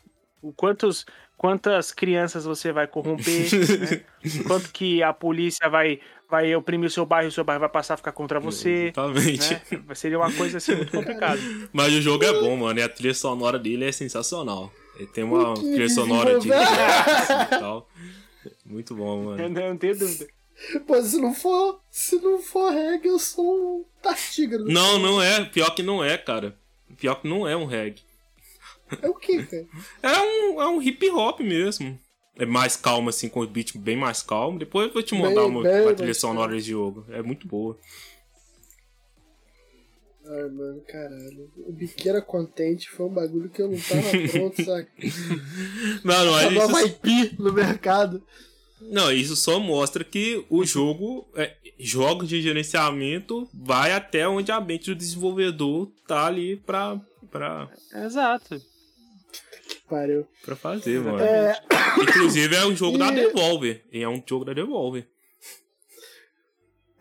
o quantos, quantas crianças você vai corromper, (laughs) né? Quanto que a polícia vai, vai oprimir o seu bairro e o seu bairro vai passar a ficar contra você. Exatamente. Né? Seria uma coisa assim muito complicada. Mas o jogo é bom, mano. E a trilha sonora dele é sensacional. Ele tem uma trilha sonora de desenvolver. (laughs) e tal. Muito bom, mano. não, eu não tenho dúvida. Pô, se não for, se não for reggae, eu sou um tartígrado. Não, não é. Pior que não é, cara. Pior que não é um reggae. É o que, cara? É um, é um hip hop mesmo. É mais calmo, assim, com o beat bem mais calmo. Depois eu vou te mandar Bem, uma, bem uma trilha sonora desse jogo. É muito boa. Ai, mano, caralho. O Biqueira Contente foi um bagulho que eu não tava (laughs) pronto, saca? Não, mas nova isso, IP no mercado. não, isso só mostra que o jogo, é, jogos de gerenciamento, vai até onde a mente do desenvolvedor tá ali pra, pra, Exato. Pariu. pra fazer, mano. É, Inclusive é um jogo da E- Devolver. E é um jogo da Devolver.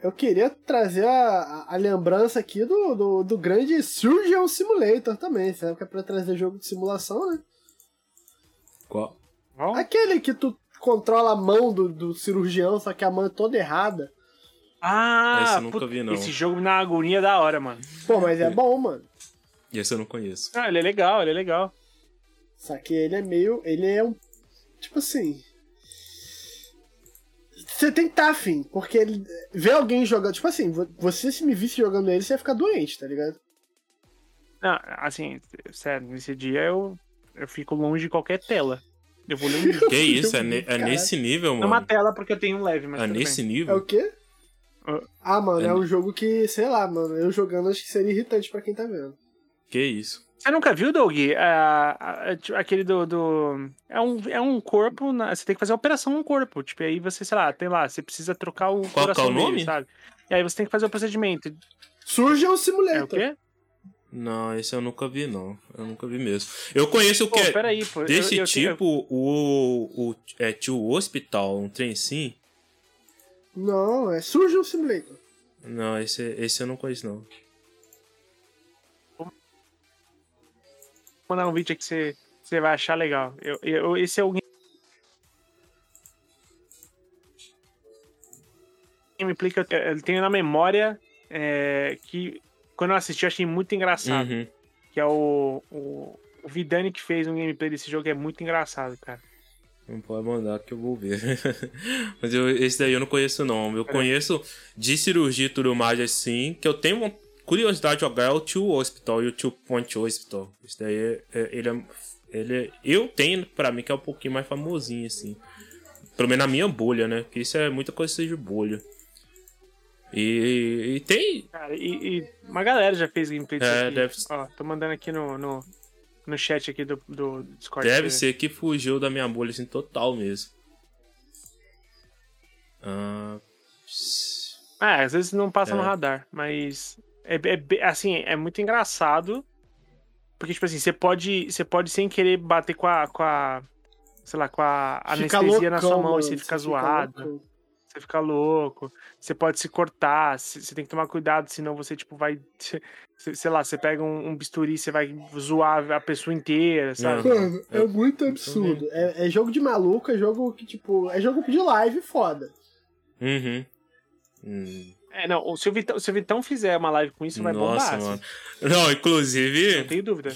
eu queria trazer a, a- a lembrança aqui do, do, do grande Surgeon Simulator também, sabe? Que é pra trazer jogo de simulação, né? Qual? Aquele que tu controla a mão do, do cirurgião, só que a mão é toda errada. Ah, Esse eu nunca vi, não. esse jogo na agonia é da hora, mano. Pô, mas é bom, mano. Esse eu não conheço. Ah, ele é legal, ele é legal. Só que ele é meio. Ele é um. Tipo assim. você tem que estar afim, porque ele, ver alguém jogando. Tipo assim, você se me visse jogando ele, você ia ficar doente, tá ligado? Não, assim, sério, nesse dia eu, eu fico longe de qualquer tela. Eu vou ler um (laughs) livro. Que isso? É, (laughs) ne- é nesse nível, Não é uma mano? tela porque eu tenho um leve, mas É tudo nesse bem. É nível? o quê? Ah. Ah, mano, é É. um jogo que, sei lá, mano, eu jogando acho que seria irritante pra quem tá vendo. Que isso? Você nunca viu, Doug? Ah, aquele do. do... É, um, é um corpo. na- Você tem que fazer a operação no corpo. Tipo, aí você, sei lá, tem lá, você precisa trocar o Qual que é coração o nome? dele, sabe? E aí você tem que fazer o procedimento. Surge um É o simulator. quê? Não, esse eu nunca vi, não. Eu nunca vi mesmo. Eu conheço o que é peraí, pô. eu- desse eu tenho- tipo, o, o é, Tio Hospital, um trem assim. Não, é Surge um simulator. Não, esse, esse eu não conheço, não. Mandar um vídeo aí que você, você vai achar legal. Eu, eu, esse é o gameplay que eu, eu tenho na memória é, que quando eu assisti eu achei muito engraçado. Uhum. Que é o, o, o Vidani que fez um gameplay desse jogo, que é muito engraçado, cara. Não pode mandar que eu vou ver. (laughs) Mas eu- esse daí eu não conheço, não. Eu conheço de cirurgia e tudo mais assim, que eu tenho uma curiosidade de jogar é o Tio Hospital e o Tio Point Hospital. Esse daí, é, é- ele é... Ele é- eu tenho, pra mim, que é um pouquinho mais famosinho, assim. Pelo menos na minha bolha, né? Porque isso é muita coisa de bolha. E, e tem... Cara, e, e uma galera já fez gameplay disso É, aqui. deve- Ó, tô mandando aqui no, no, no chat aqui do, do Discord. Deve ser que fugiu da minha bolha, assim, total mesmo. Ah... Ah, às vezes não passa no É. radar, mas é, é assim, é muito engraçado. Porque, tipo assim, você pode, você pode sem querer bater com a, com a sei lá, com a Fica anestesia na sua loucão, mão mano, e você fica zoado, loucão. você fica louco, você pode se cortar, você você tem que tomar cuidado, senão você, tipo, vai, (laughs) sei lá, você pega um, um bisturi, você vai zoar a pessoa inteira, sabe? Não. Mano, é muito absurdo. É, é jogo de maluco, é jogo que, tipo, é jogo de live foda. Uhum. Hum. É, não, se o, Vitão, se o Vitão fizer uma live com isso, vai Nossa, bombar, mano. assim, Não, inclusive. não tenho dúvida.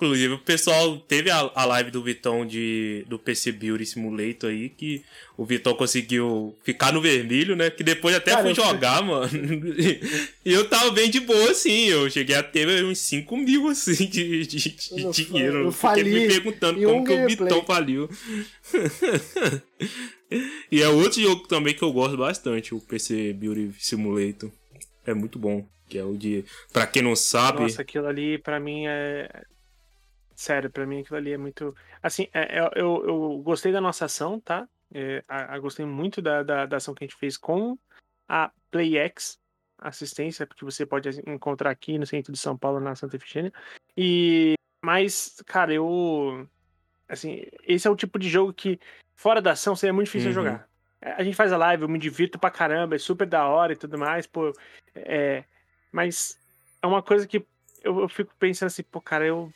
Inclusive, o pessoal teve a, a live do Vitão de, do PC Beauty Simulator aí, que o Vitão conseguiu ficar no vermelho, né? Que depois até Cara, fui eu- jogar, mano. E eu tava bem de boa, assim. Eu cheguei a ter uns 5 mil, assim, de, de, de Eu- dinheiro. eu Fiquei me perguntando em como um que o gameplay. Vitão faliu. (laughs) e é outro jogo também que eu gosto bastante, o PC Beauty Simulator. É muito bom. Que é o de. Pra quem não sabe. Nossa, aquilo ali pra mim é. Sério, pra mim aquilo ali é muito. Assim, é- é- eu, eu gostei da nossa ação, tá? É, a- a- gostei muito da, da, da ação que a gente fez com a PlayX assistência, porque você pode encontrar aqui no centro de São Paulo, na Santa Efigênia. E. Mas, cara, eu. Assim, esse é o tipo de jogo que, fora da ação, seria muito difícil Uhum. jogar. É, A gente faz a live, eu me divirto pra caramba, é super da hora e tudo mais, pô. É, mas é uma coisa que eu, eu fico pensando assim, pô, cara, eu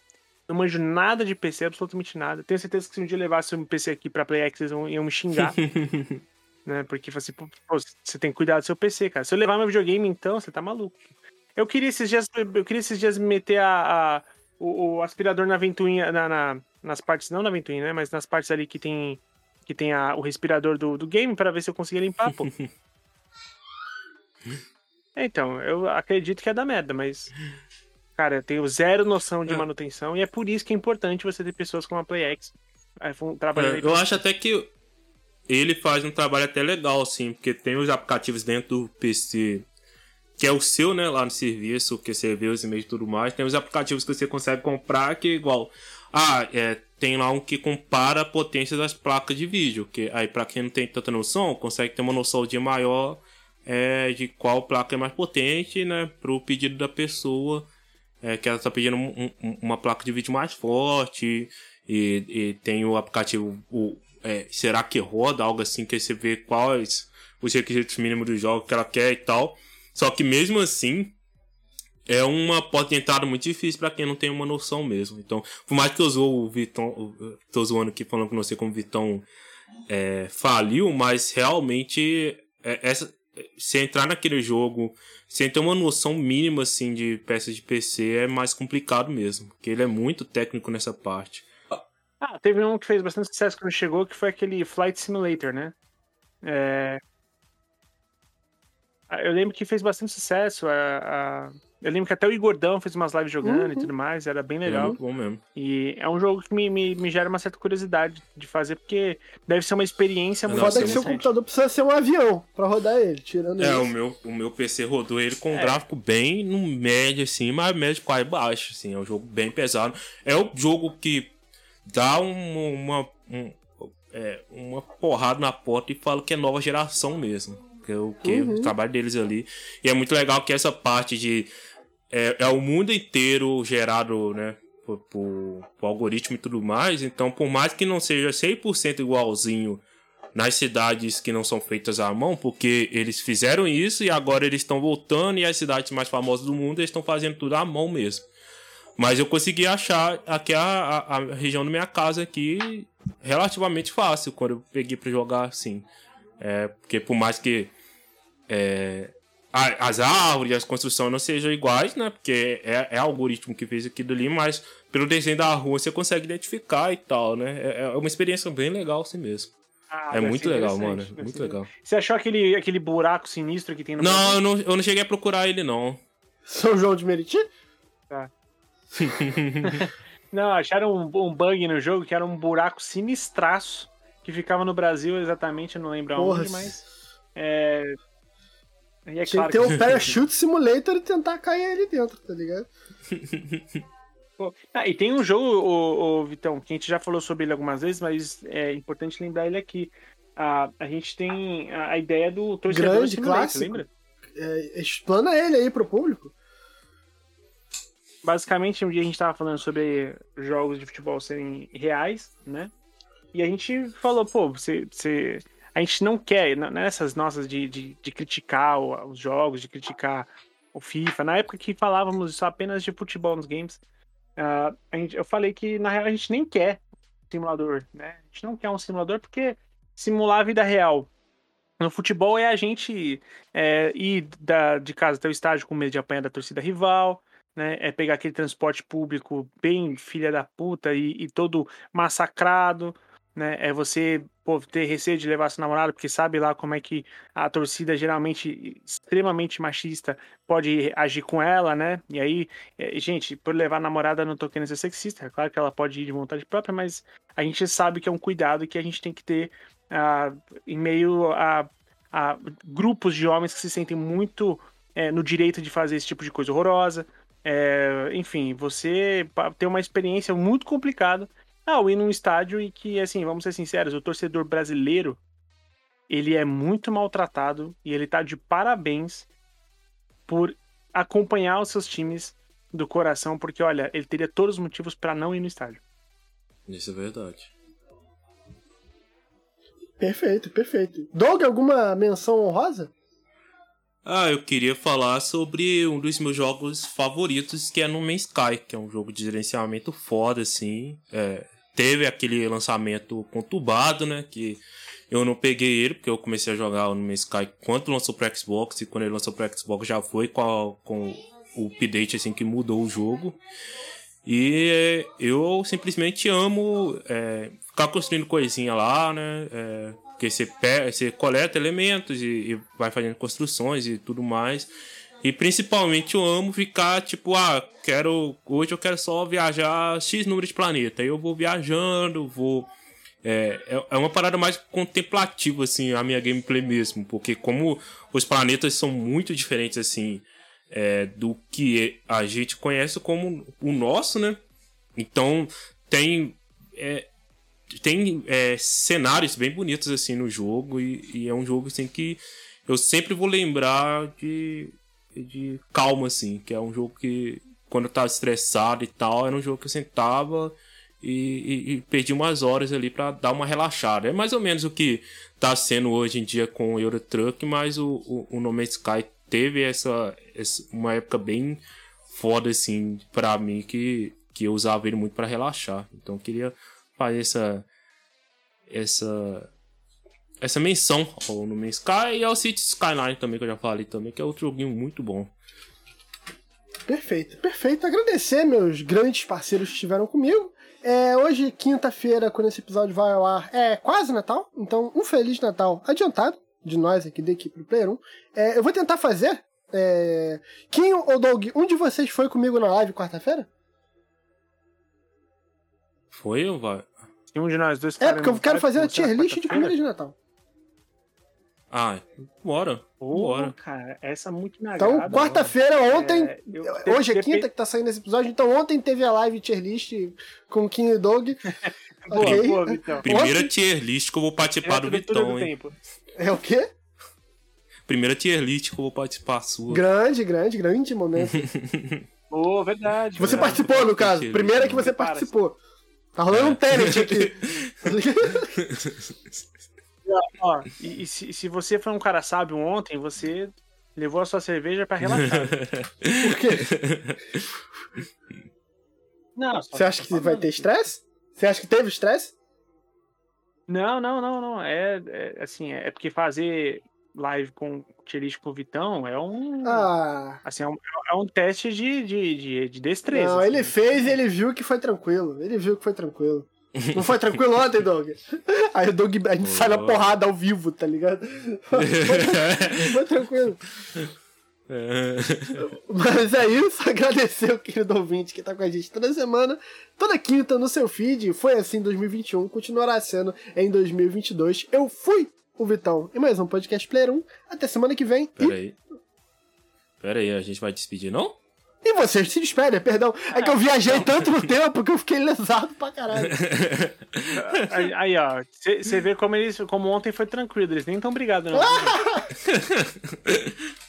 não manjo nada de PC, absolutamente nada. Tenho certeza que se um dia levasse um PC aqui pra PlayX, eles iam, iam me xingar, (laughs) né? Porque assim, pô, você tem que cuidar do seu PC, cara. Se eu levar meu videogame, então, você tá maluco. Eu queria esses dias, eu queria esses dias meter a, a- o, o aspirador na ventoinha, na, na- nas partes, não na ventoinha, né? Mas nas partes ali que tem, que tem a, o respirador do, do game pra ver se eu conseguia limpar, pô. (laughs) É, Então, eu acredito que é da merda, mas. Cara, eu tenho zero noção de É. manutenção e é por isso que é importante você ter pessoas como a PlayX é, trabalhando É, eu acho até que ele faz um trabalho até legal, assim, porque tem os aplicativos dentro do PC, que é o seu, né, lá no serviço, que você vê os e-mails e tudo mais. Tem os aplicativos que você consegue comprar, que é igual. Ah, é, tem lá um que compara a potência das placas de vídeo, que aí pra quem não tem tanta noção, consegue ter uma noção de maior é, de qual placa é mais potente, né, pro pedido da pessoa é, que ela tá pedindo um- um- uma placa de vídeo mais forte e, e tem o aplicativo o, é, será que roda? Algo assim que você vê quais os requisitos mínimos do jogo que ela quer e tal. Só que mesmo assim é uma porta de entrada muito difícil pra quem não tem uma noção mesmo. Então por mais que eu zoo o Vitão tô zoando aqui falando com você como o Vitão é, faliu mas realmente é, essa se entrar naquele jogo sem ter uma noção mínima assim de peças de PC é mais complicado mesmo, porque ele é muito técnico nessa parte. Ah, teve um que fez bastante sucesso quando chegou, que foi aquele Flight Simulator, né? É... Eu lembro que fez bastante sucesso. A, a... Eu lembro que até o Igordão fez umas lives jogando uhum. e tudo mais, era bem legal. É muito bom mesmo. E é um jogo que me, me, me gera uma certa curiosidade de fazer, porque deve ser uma experiência muito Foda que seu computador precisa ser um avião pra rodar ele, tirando É, o meu, o meu PC rodou ele com um é. gráfico bem no médio, assim, mas médio quase baixo, assim. É um jogo bem pesado. É o jogo que dá um, uma, um, é, uma porrada na porta e fala que é nova geração mesmo. Que é o que uhum. o trabalho deles ali. E é muito legal que essa parte de é, é o mundo inteiro gerado, né? Por, por, por, algoritmo e tudo mais. Então, por mais que não seja 100% igualzinho nas cidades que não são feitas à mão, porque eles fizeram isso e agora eles estão voltando e as cidades mais famosas do mundo estão fazendo tudo à mão mesmo. Mas eu consegui achar aqui a, a, a região da minha casa aqui relativamente fácil quando eu peguei para jogar assim. É, porque por mais que é, as árvores, as construções não sejam iguais, né? Porque é, é algoritmo que fez aquilo ali, mas pelo desenho da rua você consegue identificar e tal, né? É, é uma experiência bem legal assim mesmo. Ah, é muito legal, mano. Muito legal. Você achou aquele, aquele buraco sinistro que tem no Não, eu não, eu não cheguei a procurar ele, não. São João de Meriti? Tá. (laughs) não, acharam um, um, bug no jogo que era um buraco sinistraço que ficava no Brasil exatamente, não lembro Porra. aonde, mas. É, e é Tinha claro que ter que... o (laughs) Parachute Simulator e tentar cair ali dentro, tá ligado? (laughs) ah, e tem um jogo, o, o, Vitão, que a gente já falou sobre ele algumas vezes, mas é importante lembrar ele aqui. A, a gente tem a, a ideia do torcedor Grande, clássico. lembra? É, explana ele aí pro público. Basicamente, um dia a gente tava falando sobre jogos de futebol serem reais, né? E a gente falou, pô, você, você a gente não quer, nessas nossas de, de, de criticar os jogos, de criticar o FIFA, na época que falávamos só apenas de futebol nos games, uh, gente, eu falei que na real a gente nem quer simulador, né? A gente não quer um simulador porque simular a vida real no futebol é a gente é, ir da, de casa até o estádio com medo de apanhar da torcida rival, né? É pegar aquele transporte público bem filha da puta e, e todo massacrado, né? É você pô, ter receio de levar sua namorada, porque sabe lá como é que a torcida geralmente extremamente machista pode agir com ela, né? E aí, é, gente, por levar a namorada não tô querendo ser sexista, é claro que ela pode ir de vontade própria, mas a gente sabe que é um cuidado que a gente tem que ter uh, em meio a, a, grupos de homens que se sentem muito é, no direito de fazer esse tipo de coisa horrorosa. É, enfim, você tem uma experiência muito complicada ao ir num estádio e que, assim, vamos ser sinceros, o torcedor brasileiro ele é muito maltratado e ele tá de parabéns por acompanhar os seus times do coração, porque olha, ele teria todos os motivos para não ir no estádio. Isso é verdade. Perfeito, perfeito. Doug, alguma menção honrosa? Ah, eu queria falar sobre um dos meus jogos favoritos, que é No Man's Sky, que é um jogo de gerenciamento foda, assim. É, teve aquele lançamento conturbado, né? Que eu não peguei ele, porque eu comecei a jogar no Man's Sky quando lançou pro Xbox, e quando ele lançou pro Xbox já foi com, a, com o update, assim, que mudou o jogo. E eu simplesmente amo é, ficar construindo coisinha lá, né? É, porque você, você coleta elementos e, e, vai fazendo construções e tudo mais. E principalmente eu amo ficar tipo, ah, quero. Hoje eu quero só viajar X número de planeta. Aí eu vou viajando, vou. É, é, é uma parada mais contemplativa, assim, a minha gameplay mesmo. Porque como os planetas são muito diferentes, assim, é, do que a gente conhece como o nosso, né? Então tem. É, tem é, cenários bem bonitos assim no jogo e, e, é um jogo assim que eu sempre vou lembrar de, de calma assim, que é um jogo que quando eu tava estressado e tal, era um jogo que eu sentava e, e, e perdi umas horas ali para dar uma relaxada. É mais ou menos o que tá sendo hoje em dia com o Euro Truck, mas o, o, o No Man's Sky teve essa, essa uma época bem foda assim para mim que que eu usava ele muito para relaxar. Então eu queria fazer essa essa essa menção ao No Man's Sky e ao City Skyline também que eu já falei também, que é outro joguinho muito bom. Perfeito, perfeito. Agradecer meus grandes parceiros que estiveram comigo É, hoje, quinta-feira, quando esse episódio vai ao ar, é quase Natal. Então, um Feliz Natal adiantado de nós aqui da equipe do Player 1. É, eu vou tentar fazer. É... Quem ou Doug, um de vocês foi comigo na live quarta-feira? Foi ou vai? Um de nós dois É, porque eu quero fazer a tier list de comida de Natal. Ah, bora. Bora. cara, essa é muito me Então, quarta-feira, ontem. É, eu- Hoje é quinta que tá saindo esse episódio, então ontem teve a live tier list com o Kim e o Doug. (laughs) (laughs) Boa, Vitão. Primeira Ontem- tier list que eu vou participar do Direto do Vitão, hein? tempo. É o quê? Primeira tier list que eu vou participar sua. Grande, grande, grande momento. Pô, (laughs) verdade. Você verdade. participou, no caso. Primeira que você Para, participou. Tá rolando um Tenet aqui. (laughs) Ó, e, e se, se você foi um cara sábio ontem, você levou a sua cerveja pra relaxar. (laughs) Por quê? Não, só- Você acha que vai ter estresse? Você acha que teve estresse? Não, não, não, não. É, é, assim, é porque fazer live com tier list com o Vitão é um. Ah. Assim, é um, é um teste de, de, de, de destreza. Não, assim. ele fez e ele viu que foi tranquilo. Ele viu que foi tranquilo. Não foi tranquilo ontem, (laughs) Doug? Aí o Doug, a gente sai na porrada ao vivo, tá ligado? (laughs) Foi, (laughs) foi tranquilo. É. Mas é isso, (laughs) agradecer o querido ouvinte que tá com a gente toda semana, toda quinta no seu feed. Foi assim em 2021, continuará sendo em 2022. Eu fui o Vitão e mais um podcast Player 1. Até semana que vem. E, Pera aí. Pera aí, a gente vai despedir, não? e vocês se despedem, perdão. É que eu viajei tanto no tempo que eu fiquei lesado pra caralho. (laughs) Aí, aí, ó, você vê como eles, como ontem foi tranquilo, eles nem tão brigados, não. (laughs)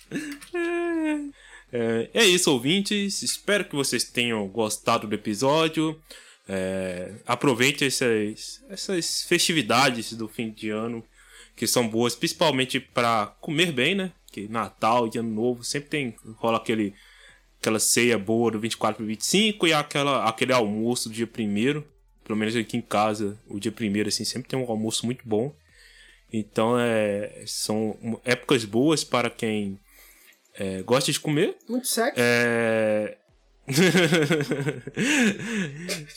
É, é isso, ouvintes. Espero que vocês tenham gostado do episódio. É, aproveite essas, essas festividades do fim de ano, que são boas, principalmente para comer bem, né? Que Natal e Ano Novo sempre tem rola aquele, aquela ceia boa do 24 para 25 e aquela, aquele almoço do dia primeiro. Pelo menos aqui em casa, o dia primeiro assim sempre tem um almoço muito bom. Então é, são épocas boas para quem é, gosta de comer. Muito sexy. É... (laughs)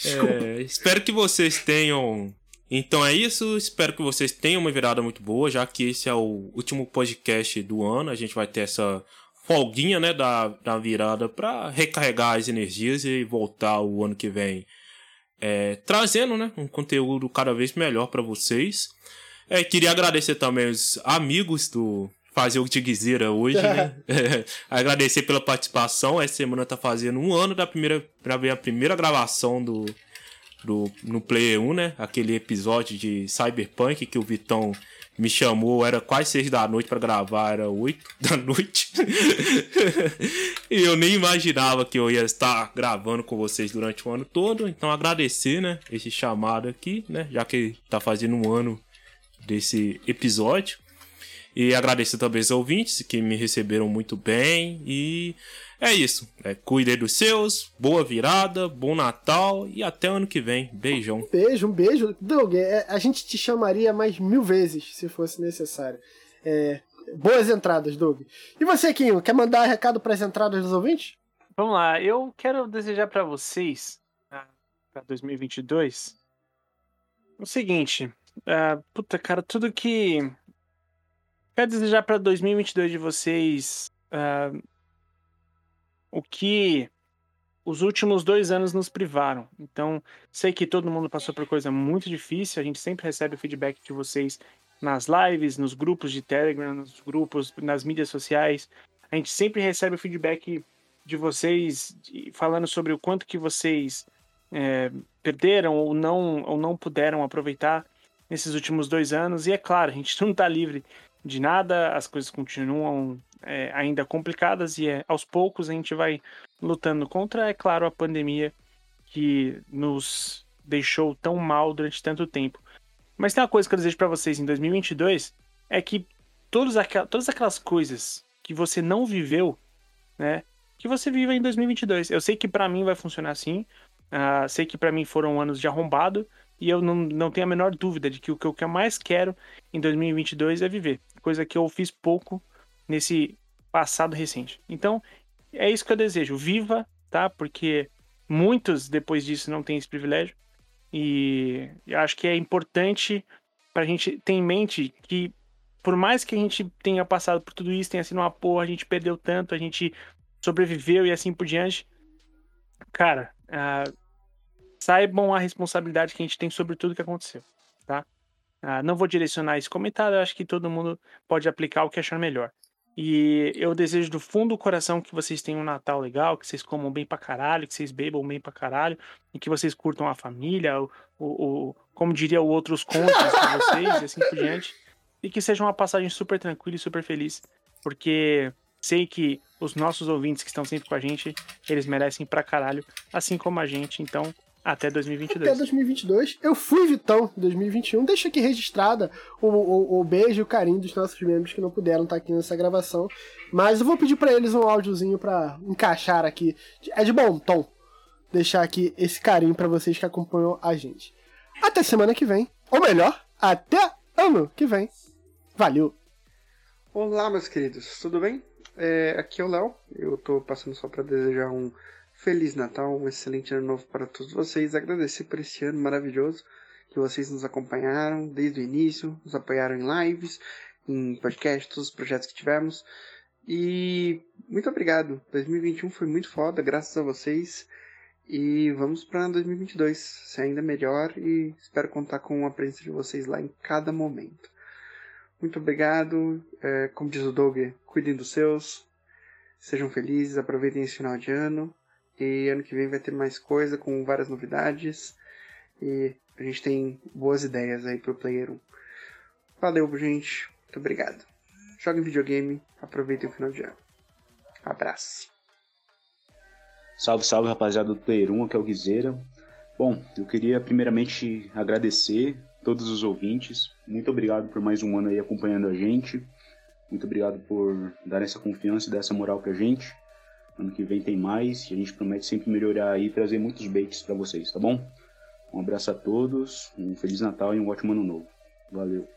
É, espero que vocês tenham. Então é isso. Espero que vocês tenham uma virada muito boa, já que esse é o último podcast do ano. A gente vai ter essa folguinha, né, da, da virada para recarregar as energias e voltar o ano que vem é, trazendo, né, um conteúdo cada vez melhor para vocês. É, queria agradecer também os amigos do Fazer o Tiguizeira hoje, né? É, (laughs) (laughs) agradecer pela participação. Essa semana tá fazendo um ano da primeira, pra ver a primeira gravação do, do no Player 1, né? Aquele episódio de Cyberpunk que o Vitão me chamou, era quase seis da noite para gravar, era oito (laughs) da noite. e eu nem imaginava que eu ia estar gravando com vocês durante o ano todo. Então agradecer, né? Esse chamado aqui, né? Já que tá fazendo um ano desse episódio. E agradecer também aos ouvintes que me receberam muito bem. E é isso. É, cuidem dos seus. Boa virada, bom Natal e até ano que vem. Beijão. Um beijo, um beijo. Doug, é, a gente te chamaria mais mil vezes se fosse necessário. É, boas entradas, Doug. E você, Quinho, quer mandar recado para as entradas dos ouvintes? Vamos lá, eu quero desejar pra vocês, ah, pra 2022, o seguinte. ah, puta, cara, tudo que. Quero desejar pra 2022 de vocês ah, o que os últimos dois anos nos privaram. Então, sei que todo mundo passou por coisa muito difícil, a gente sempre recebe o feedback de vocês nas lives, nos grupos de Telegram, nos grupos, nas mídias sociais. A gente sempre recebe o feedback de vocês falando sobre o quanto que vocês é, perderam ou não, ou não puderam aproveitar nesses últimos dois anos. E é claro, a gente (laughs) não está livre de nada, as coisas continuam é, ainda complicadas e é, aos poucos a gente vai lutando contra, é claro, a pandemia que nos deixou tão mal durante tanto tempo. Mas tem uma coisa que eu desejo para vocês em 2022 é que todas aquelas, todas aquelas coisas que você não viveu, né, que você viva em 2022. Eu sei que para mim vai funcionar assim. ah, sei que para mim foram anos de arrombado e eu não, não tenho a menor dúvida de que o que eu mais quero em 2022 é viver, coisa que eu fiz pouco nesse passado recente. Então, é isso que eu desejo. Viva, tá? Porque muitos depois disso não têm esse privilégio. E eu acho que é importante para a gente ter em mente que, por mais que a gente tenha passado por tudo isso, tenha sido uma porra, a gente perdeu tanto, a gente sobreviveu e assim por diante, cara, uh, saibam a responsabilidade que a gente tem sobre tudo que aconteceu, tá? Uh, não vou direcionar esse comentário, acho que todo mundo pode aplicar o que achar melhor. E eu desejo do fundo do coração que vocês tenham um Natal legal, que vocês comam bem pra caralho, que vocês bebam bem pra caralho, e que vocês curtam a família, o, o, o como diria o outros contos de vocês, e assim por diante. E que seja uma passagem super tranquila e super feliz, porque sei que os nossos ouvintes que estão sempre com a gente, eles merecem pra caralho, assim como a gente. Então, até 2022. Até 2022. Eu fui Vitão 2021. Deixa aqui registrada o, o, o beijo e o carinho dos nossos membros que não puderam estar aqui nessa gravação. Mas eu vou pedir para eles um áudiozinho para encaixar aqui. É de bom tom deixar aqui esse carinho para vocês que acompanham a gente. Até semana que vem. Ou melhor, até ano que vem. Valeu! Olá, meus queridos, tudo bem? É, aqui é o Léo. Eu tô passando só para desejar um Feliz Natal, um excelente ano novo para todos vocês. Agradecer por esse ano maravilhoso que vocês nos acompanharam desde o início, nos apoiaram em lives, em podcasts, todos os projetos que tivemos. E muito obrigado. 2021 foi muito foda, graças a vocês. E vamos para 2022 ser ainda melhor e espero contar com a presença de vocês lá em cada momento. Muito obrigado. É, como diz o Doug, cuidem dos seus. Sejam felizes, aproveitem esse final de ano. E ano que vem vai ter mais coisa com várias novidades. E a gente tem boas ideias aí pro Player 1. Valeu, gente. Muito obrigado. Joguem videogame, aproveitem o final de ano. Abraço. Salve, salve rapaziada do Player 1, aqui é o Guizeira. Bom, eu queria primeiramente agradecer todos os ouvintes. Muito obrigado por mais um ano aí acompanhando a gente. Muito obrigado por dar essa confiança e dar essa moral pra gente. Ano que vem tem mais e a gente promete sempre melhorar e trazer muitos baits para vocês, tá bom? Um abraço a todos, um Feliz Natal e um ótimo ano novo. Valeu!